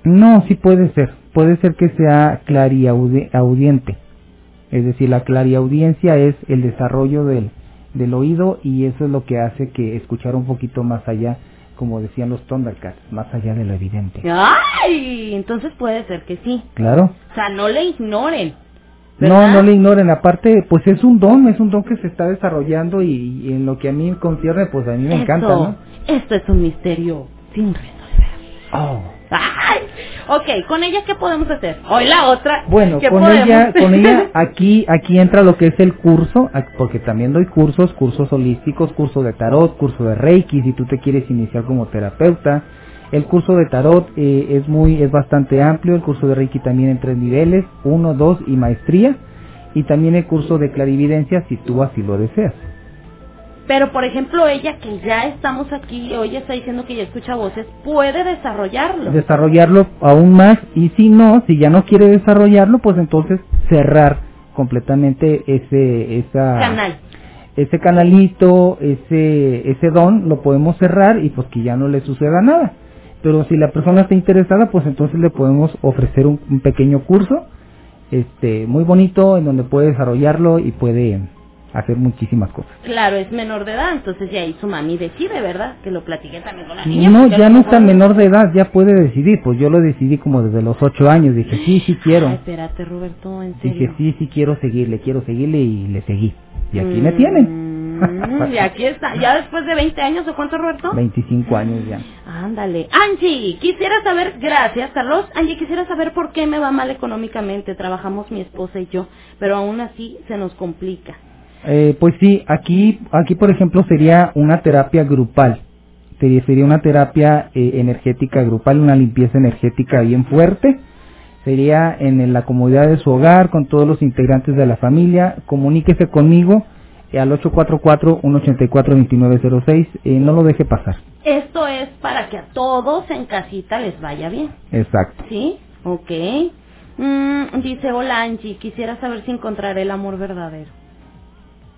No, sí puede ser. Puede ser que sea clariaudiente. Es decir, la clariaudiencia es el desarrollo del, del oído y eso es lo que hace que escuchar un poquito más allá, como decían los Thundercats, más allá de lo evidente. ¡Ay! Entonces puede ser que sí. Claro. O sea, no le ignoren. No, no le ignoren. Aparte, pues es un don, es un don que se está desarrollando y, y en lo que a mí concierne, pues a mí me encanta, ¿no? Esto es un misterio sin resolver. Oh. ¡Ay! Ok, ¿con ella qué podemos hacer? Hoy la otra. Bueno, ¿qué con podemos ella, con ella (laughs) aquí, aquí entra lo que es el curso, porque también doy cursos, cursos holísticos, curso de tarot, curso de reiki, si tú te quieres iniciar como terapeuta. El curso de tarot eh, es muy, es bastante amplio, el curso de reiki también en tres niveles, uno, dos y maestría, y también el curso de clarividencia si tú así lo deseas. Pero, por ejemplo, ella que ya estamos aquí, hoy está diciendo que ya escucha voces, puede desarrollarlo. desarrollarlo aún más y si no, si ya no quiere desarrollarlo, pues entonces cerrar completamente ese esa Canal. ese canalito, ese ese don lo podemos cerrar y pues que ya no le suceda nada. Pero si la persona está interesada, pues entonces le podemos ofrecer un, un pequeño curso este muy bonito en donde puede desarrollarlo y puede hacer muchísimas cosas. Claro, es menor de edad, entonces ya ahí su mami decide, ¿verdad? Que lo platiqué también con la niña. No, ya no está menor de edad, ya puede decidir. Pues yo lo decidí como desde los ocho años. Dije, sí, sí quiero. Ay, espérate, Roberto, en serio. Dije, sí, sí quiero seguirle, quiero seguirle y le seguí. Y aquí me tienen. Mm, y aquí está. ¿Ya después de 20 años o cuánto, Roberto? 25 años ya. Ándale. Angie, quisiera saber, gracias, Carlos. Angie, quisiera saber por qué me va mal económicamente. Trabajamos mi esposa y yo, pero aún así se nos complica. Eh, pues sí, aquí, aquí por ejemplo sería una terapia grupal. Sería sería una terapia eh, energética grupal, una limpieza energética bien fuerte. Sería en la comodidad de su hogar, con todos los integrantes de la familia. Comuníquese conmigo al 844-184-2906. Eh, no lo deje pasar. Esto es para que a todos en casita les vaya bien. Exacto. ¿Sí? Ok. Mm, dice, hola Angie, quisiera saber si encontraré el amor verdadero.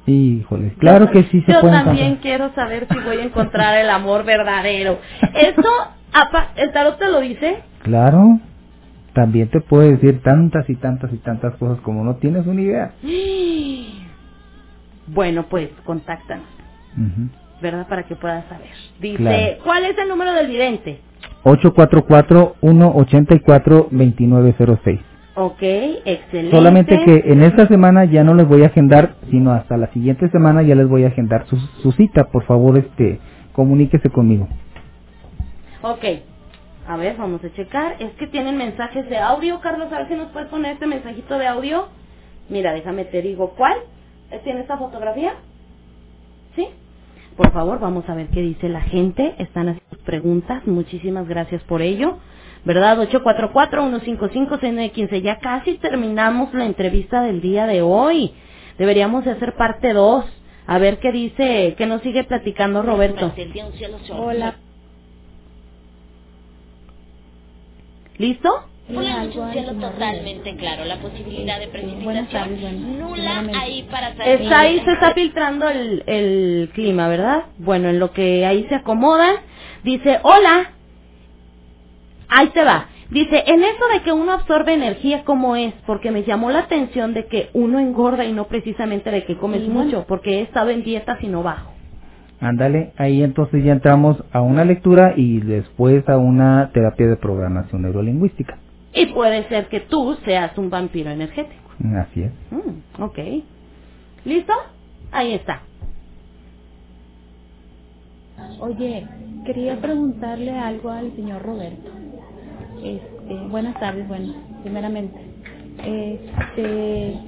Híjole, claro que sí se Yo puede también quiero saber si voy a encontrar el amor verdadero. Esto, apa- el tarot te lo dice. Claro, también te puede decir tantas y tantas y tantas cosas como no tienes una idea. (gasps) Bueno, pues contáctanos. ¿verdad? Para que puedas saber. Dice, Claro. ¿cuál es el número del vidente? 844-184-2906. Ok, excelente. Solamente que en esta semana ya no les voy a agendar, sino hasta la siguiente semana ya les voy a agendar su, su cita. Por favor, este, comuníquese conmigo. Ok, a ver, vamos a checar. Es que tienen mensajes de audio, Carlos. A ver si nos puedes poner este mensajito de audio. Mira, déjame te digo cuál. ¿Tiene esta fotografía? ¿Sí? por favor, vamos a ver qué dice la gente. Están haciendo preguntas. Muchísimas gracias por ello. ¿Verdad? 844-155-6915. Ya casi terminamos la entrevista del día de hoy. Deberíamos de hacer parte 2. A ver qué dice, qué nos sigue platicando Roberto. Hola. ¿Listo? algo un cielo totalmente claro, la posibilidad de precipitación nula ahí para Está ahí, se está filtrando el, el clima, ¿verdad? Bueno, en lo que ahí se acomoda, dice, hola, ahí te va. Dice, en eso de que uno absorbe energía, ¿cómo es? Porque me llamó la atención de que uno engorda y no precisamente de que comes mucho, porque he estado en dieta y no bajo. Ándale, ahí entonces ya entramos a una lectura y después a una terapia de programación neurolingüística. Y puede ser que tú seas un vampiro energético. Así es. Mm, ok. ¿Listo? Ahí está. Oye, quería preguntarle algo al señor Roberto. Este, buenas tardes, bueno, primeramente. Este,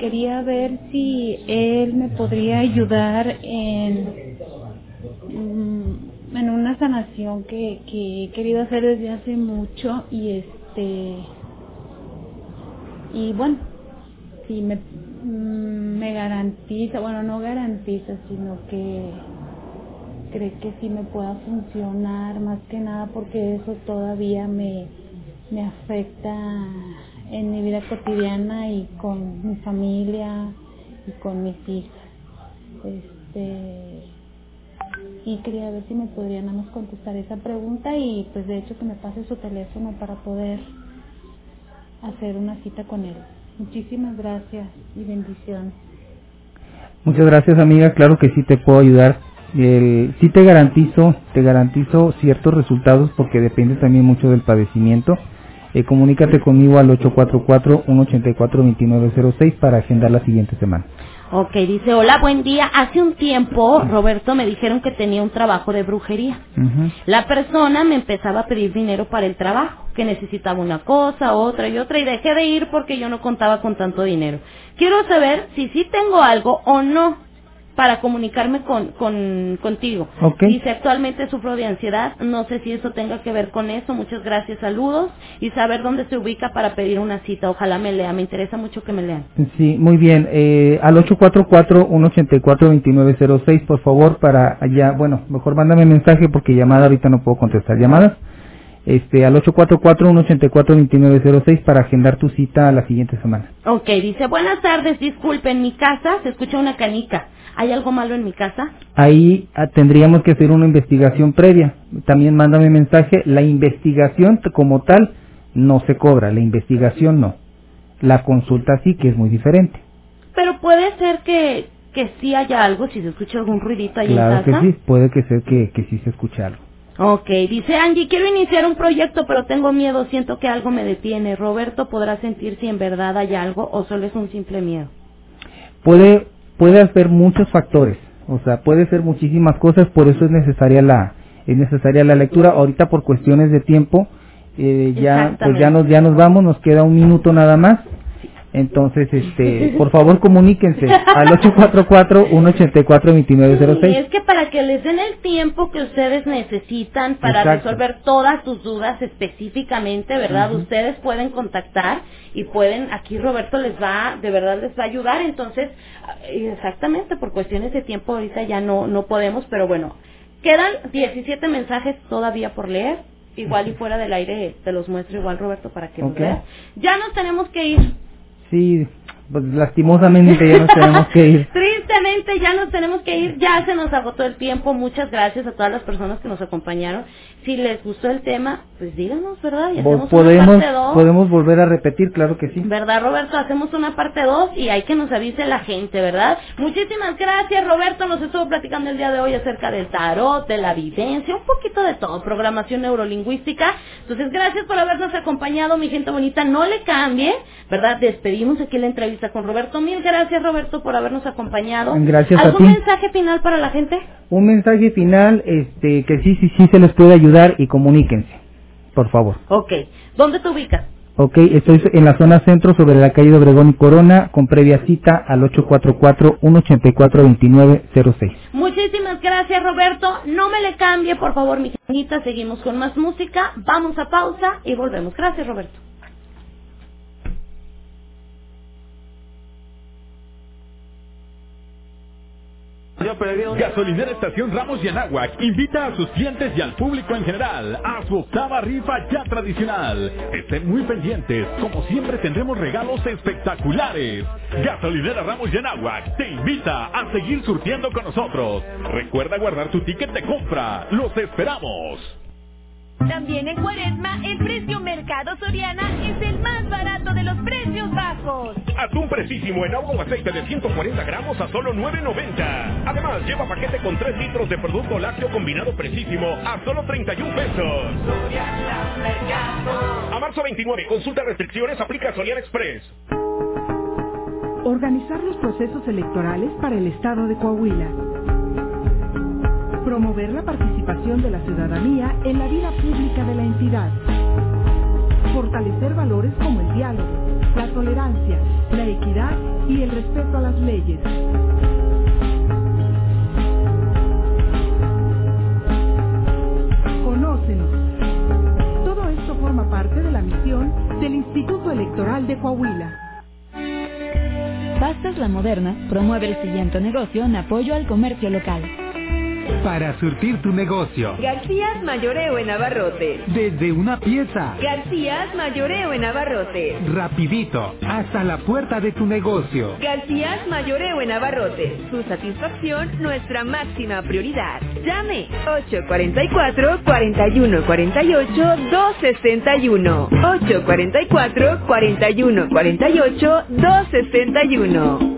quería ver si él me podría ayudar en, mm, una sanación que, que he querido hacer desde hace mucho y este y bueno si me mm, me garantiza bueno no garantiza sino que cree que sí me pueda funcionar más que nada porque eso todavía me me afecta en mi vida cotidiana y con mi familia y con mis hijas. Este, y quería ver si me podrían nada más contestar esa pregunta y pues de hecho que me pase su teléfono para poder hacer una cita con él. Muchísimas gracias y bendiciones. Muchas gracias amiga, claro que sí te puedo ayudar. El, sí te garantizo, te garantizo ciertos resultados porque depende también mucho del padecimiento eh, comunícate conmigo al 844-184-2906 para agendar la siguiente semana. Ok, dice, hola, buen día. Hace un tiempo, Roberto, me dijeron que tenía un trabajo de brujería. La persona me empezaba a pedir dinero para el trabajo, que necesitaba una cosa, otra y otra, y dejé de ir porque yo no contaba con tanto dinero. Quiero saber si sí tengo algo o no para comunicarme con, con contigo. Dice, actualmente sufro de ansiedad, no sé si eso tenga que ver con eso, muchas gracias, saludos, y saber dónde se ubica para pedir una cita, ojalá me lea, me interesa mucho que me lean. Sí, muy bien, eh, al 844-184-2906, por favor, para allá, bueno, mejor mándame mensaje porque llamada ahorita no puedo contestar llamadas, este, al 844-184-2906 para agendar tu cita la siguiente semana. Ok, dice, buenas tardes, disculpe, en mi casa se escucha una canica. ¿Hay algo malo en mi casa? Ahí ah, tendríamos que hacer una investigación previa. También mándame mensaje. La investigación como tal no se cobra, la investigación no. La consulta sí, que es muy diferente. Pero puede ser que, que sí haya algo, si se escucha algún ruidito ahí en casa. Claro que sí, puede que ser que, que sí se escuche algo. Ok, dice Angie, quiero iniciar un proyecto, pero tengo miedo, siento que algo me detiene. Roberto podrá sentir si en verdad hay algo o solo es un simple miedo. Puede puede haber muchos factores, o sea, puede ser muchísimas cosas, por eso es necesaria la es necesaria la lectura. Ahorita por cuestiones de tiempo eh, ya pues ya nos ya nos vamos, nos queda un minuto nada más. Entonces, este, (laughs) por favor comuníquense al 844-184-2906. Y es que para que les den el tiempo que ustedes necesitan para resolver todas sus dudas específicamente, ¿verdad? Ustedes pueden contactar y pueden, aquí Roberto les va, de verdad les va a ayudar. Entonces, exactamente, por cuestiones de tiempo ahorita ya no, no podemos, pero bueno, quedan 17 mensajes todavía por leer. Igual y fuera del aire te los muestro igual Roberto para que okay. Ya nos tenemos que ir. Sí, pues lastimosamente ya nos tenemos que ir. (laughs) Tristemente ya nos tenemos que ir, ya se nos agotó el tiempo. Muchas gracias a todas las personas que nos acompañaron. Si les gustó el tema, pues díganos, ¿verdad? Y hacemos podemos, una parte dos. Podemos volver a repetir, claro que sí. ¿Verdad, Roberto? Hacemos una parte 2 y hay que nos avise la gente, ¿verdad? Muchísimas gracias, Roberto. Nos estuvo platicando el día de hoy acerca del tarot, de la vivencia, un poquito de todo, programación neurolingüística. Entonces, gracias por habernos acompañado, mi gente bonita. No le cambie, ¿verdad? Despedimos aquí la entrevista con Roberto. Mil gracias, Roberto, por habernos acompañado. Gracias ¿Algún a ti. mensaje final para la gente? Un mensaje final, este, que sí, sí, sí se les puede ayudar y comuníquense, por favor. Ok. ¿Dónde te ubicas? Ok, estoy en la zona centro sobre la calle de Obregón y Corona con previa cita al 844-184-2906. Muchísimas gracias Roberto. No me le cambie por favor mi. Seguimos con más música. Vamos a pausa y volvemos. Gracias Roberto. Gasolinera Estación Ramos y invita a sus clientes y al público en general a su octava rifa ya tradicional. Estén muy pendientes, como siempre tendremos regalos espectaculares. Gasolinera Ramos y te invita a seguir surtiendo con nosotros. Recuerda guardar tu ticket de compra. Los esperamos. También en Cuaresma, el precio Mercado Soriana es el más barato de los precios bajos. Atún precisísimo en agua o aceite de 140 gramos a solo 9.90. Además, lleva paquete con 3 litros de producto lácteo combinado precisísimo a solo 31 pesos. A marzo 29, consulta restricciones, aplica Soriana Express. Organizar los procesos electorales para el Estado de Coahuila promover la participación de la ciudadanía en la vida pública de la entidad, fortalecer valores como el diálogo, la tolerancia, la equidad y el respeto a las leyes. Conócenos. Todo esto forma parte de la misión del Instituto Electoral de Coahuila. Pastas La Moderna promueve el siguiente negocio en apoyo al comercio local para surtir tu negocio. Garcías Mayoreo en Abarrotes. Desde una pieza. Garcías Mayoreo en Abarrotes. Rapidito, hasta la puerta de tu negocio. Garcías Mayoreo en Abarrotes. Su satisfacción, nuestra máxima prioridad. Llame 844-4148-261. 844-4148-261.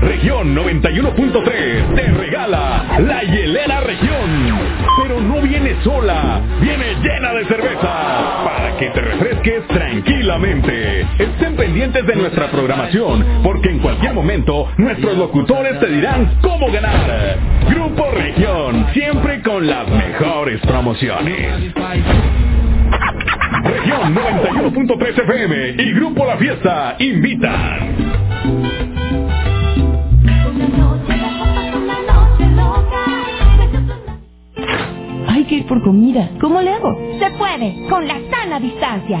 Región 91.3 te regala la hielera región. Pero no viene sola, viene llena de cerveza para que te refresques tranquilamente. Estén pendientes de nuestra programación porque en cualquier momento nuestros locutores te dirán cómo ganar. Grupo Región, siempre con las mejores promociones. Región 91.3 FM y Grupo La Fiesta invitan. Hay que ir por comida. ¿Cómo le hago? Se puede, con la sana distancia.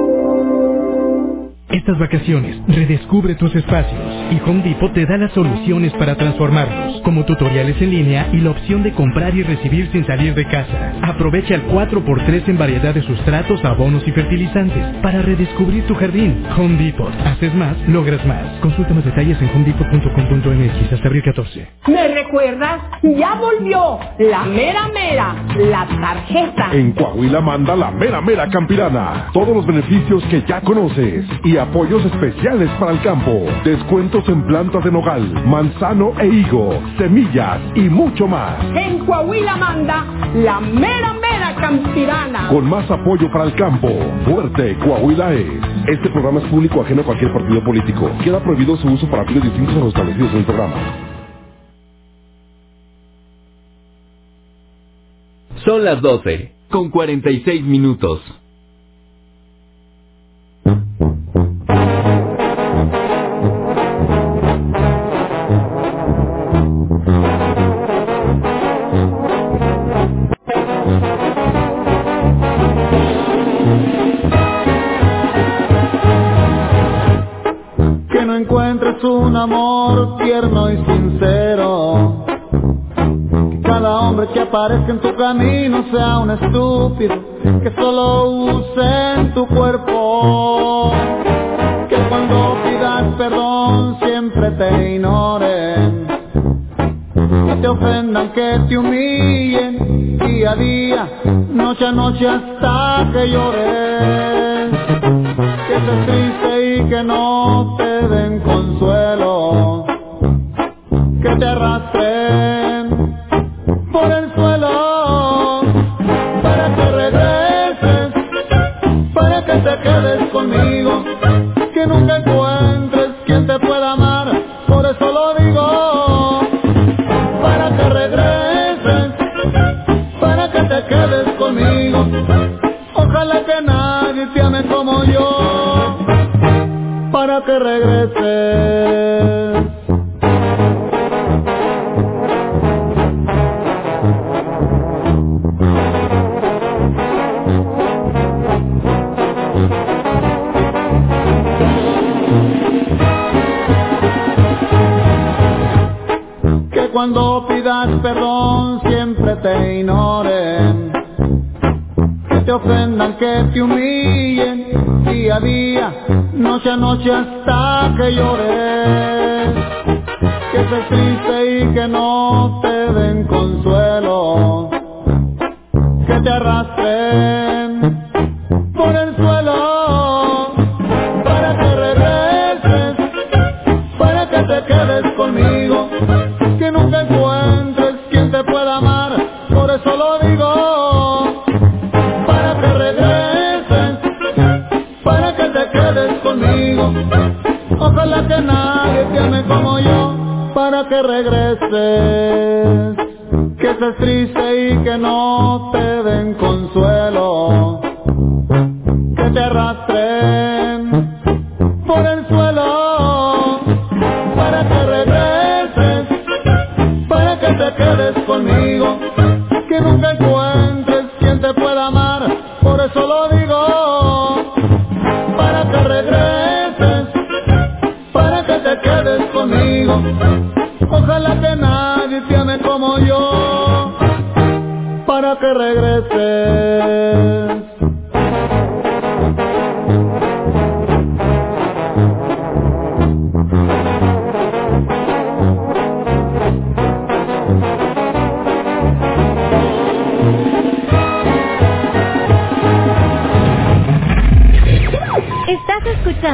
Estas vacaciones, redescubre tus espacios y Home Depot te da las soluciones para transformarlos, como tutoriales en línea y la opción de comprar y recibir sin salir de casa. Aprovecha el 4x3 en variedad de sustratos, abonos y fertilizantes para redescubrir tu jardín. Home Depot. Haces más, logras más. Consulta más detalles en homedepot.com.mx hasta abril 14. ¿Me recuerdas? Ya volvió la mera mera, la tarjeta. En Coahuila manda la mera mera campirana. Todos los beneficios que ya conoces y apoyos especiales para el campo. Descuentos en plantas de nogal, manzano e higo, semillas y mucho más. En Coahuila manda la mera mera campirana. Con más apoyo para el campo. Fuerte Coahuila es. Este programa es público ajeno a cualquier partido político. Queda prohibido su uso para fines distintos a los establecidos en el programa. Son las 12, con 46 minutos. Encuentres un amor tierno y sincero. Que cada hombre que aparezca en tu camino sea un estúpido que solo use en tu cuerpo. Que cuando pidas perdón siempre te ignoren. Que te ofendan, que te humillen día a día, noche a noche hasta que llores. Que estés triste que no te den consuelo. Que te arrastren por el que regreses. que cuando pidas perdón siempre te ignoren, que te ofendan, que te humillen día a día, noche a noche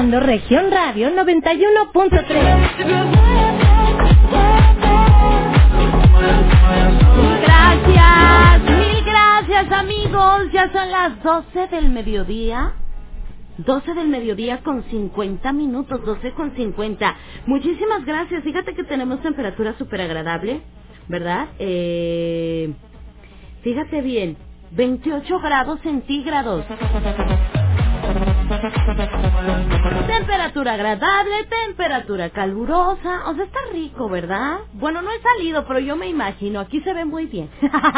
escuchando Región Radio 91.3. Gracias, mil gracias amigos. Ya son las 12 del mediodía. 12 del mediodía con 50 minutos, 12 con 50. Muchísimas gracias. Fíjate que tenemos temperatura súper agradable, ¿verdad? Eh, fíjate bien, 28 grados centígrados. Temperatura agradable, temperatura calurosa, o sea, está rico, ¿verdad? Bueno, no he salido, pero yo me imagino, aquí se ve muy bien.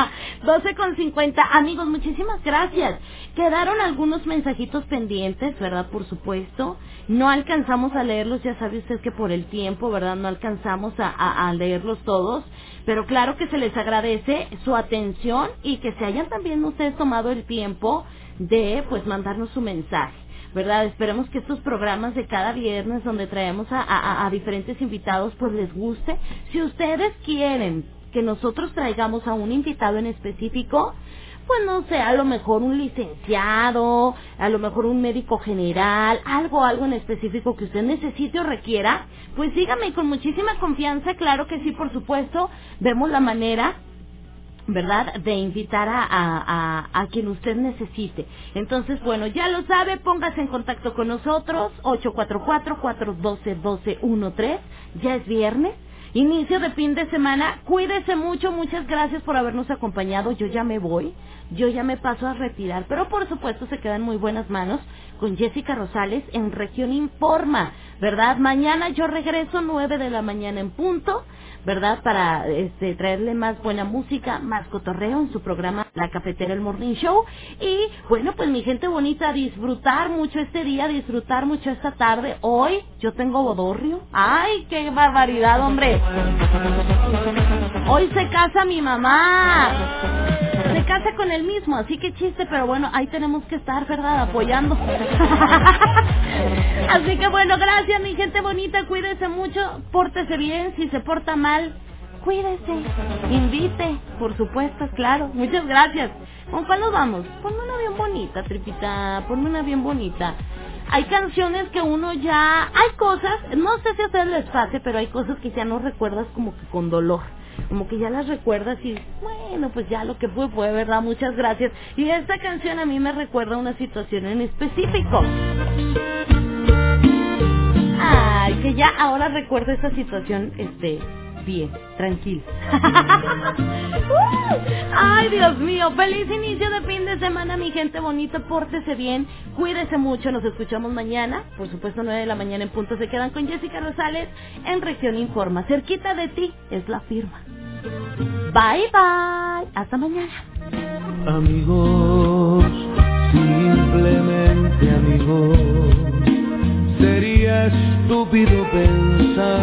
(laughs) 12 con 50, amigos, muchísimas gracias. Quedaron algunos mensajitos pendientes, ¿verdad? Por supuesto. No alcanzamos a leerlos, ya sabe usted que por el tiempo, ¿verdad? No alcanzamos a, a- a leerlos todos. Pero claro que se les agradece su atención y que se hayan también ustedes tomado el tiempo de, pues, mandarnos su mensaje. ¿Verdad? Esperemos que estos programas de cada viernes donde traemos a, a- diferentes invitados pues les guste. Si ustedes quieren que nosotros traigamos a un invitado en específico, pues no sé, a lo mejor un licenciado, a lo mejor un médico general, algo, algo en específico que usted necesite o requiera, pues dígame con muchísima confianza, claro que sí, por supuesto, vemos la manera ¿verdad? De invitar a, a, a, quien usted necesite. Entonces, bueno, ya lo sabe, póngase en contacto con nosotros, 844-412-1213, ya es viernes. inicio de fin de semana. Cuídese mucho, muchas gracias por habernos acompañado. Yo ya me voy, yo ya me paso a retirar, pero por supuesto se quedan muy buenas manos con Jessica Rosales en Región Informa, ¿verdad? Mañana yo regreso 9 de la mañana en punto. ¿Verdad? Para este, traerle más buena música, más cotorreo en su programa La Cafetera El Morning Show. Y bueno, pues mi gente bonita, disfrutar mucho este día, disfrutar mucho esta tarde. Hoy yo tengo bodorrio. ¡Ay, qué barbaridad, hombre! Hoy se casa mi mamá. Se casa con el mismo, así que chiste, pero bueno, ahí tenemos que estar, ¿verdad? Apoyando. (laughs) así que bueno, gracias mi gente bonita, cuídese mucho, pórtese bien, si se porta mal, cuídese, invite, por supuesto, claro, muchas gracias. ¿Con cuál nos vamos? Ponme una bien bonita, tripita, ponme una bien bonita. Hay canciones que uno ya, hay cosas, no sé si hacerles pase, pero hay cosas que ya no recuerdas como que con dolor como que ya las recuerdas y bueno, pues ya lo que fue fue, ¿verdad? Muchas gracias. Y esta canción a mí me recuerda una situación en específico. Ay, que ya ahora recuerdo esta situación, este, bien, tranquilo. (laughs) Ay, Dios mío, feliz inicio de fin de semana, mi gente bonita, pórtese bien, cuídese mucho, nos escuchamos mañana, por supuesto 9 de la mañana en punto, se quedan con Jessica Rosales en Región Informa, cerquita de ti es la firma. Bye bye, hasta mañana. Amigos, simplemente amigos, sería estúpido pensar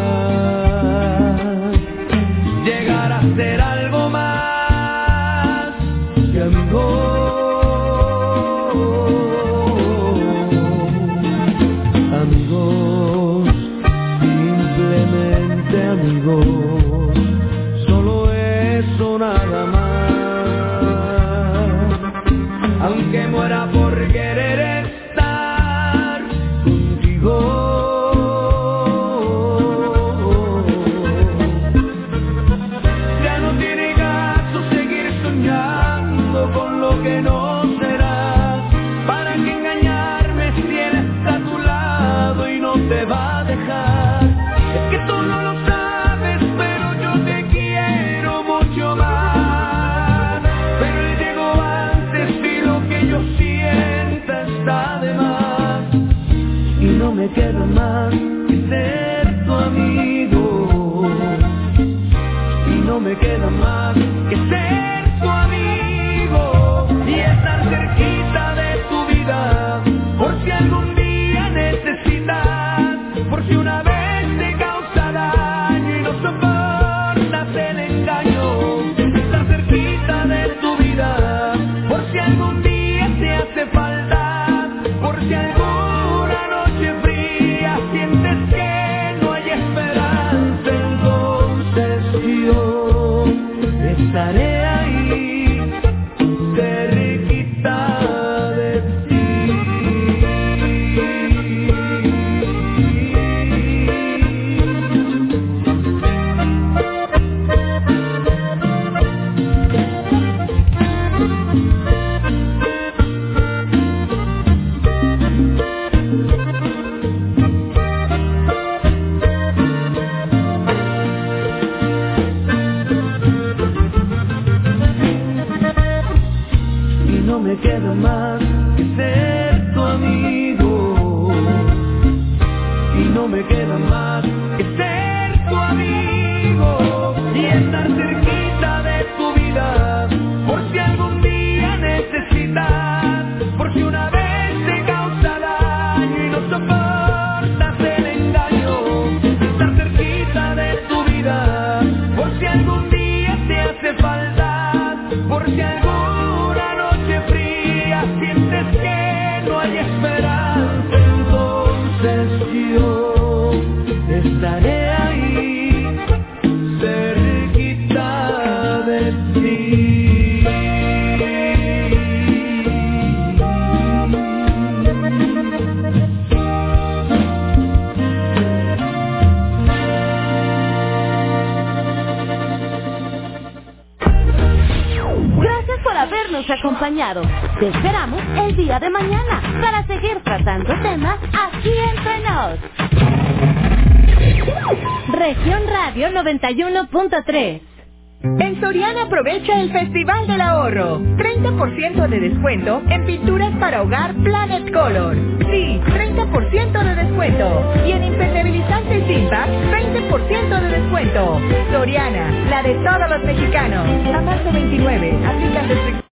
descuento en pinturas para hogar Planet Color. Sí, 30% de descuento. Y en impermeabilizantes Impact, 20% de descuento. Soriana, la de todos los mexicanos. A marzo 29, aplica restricciones.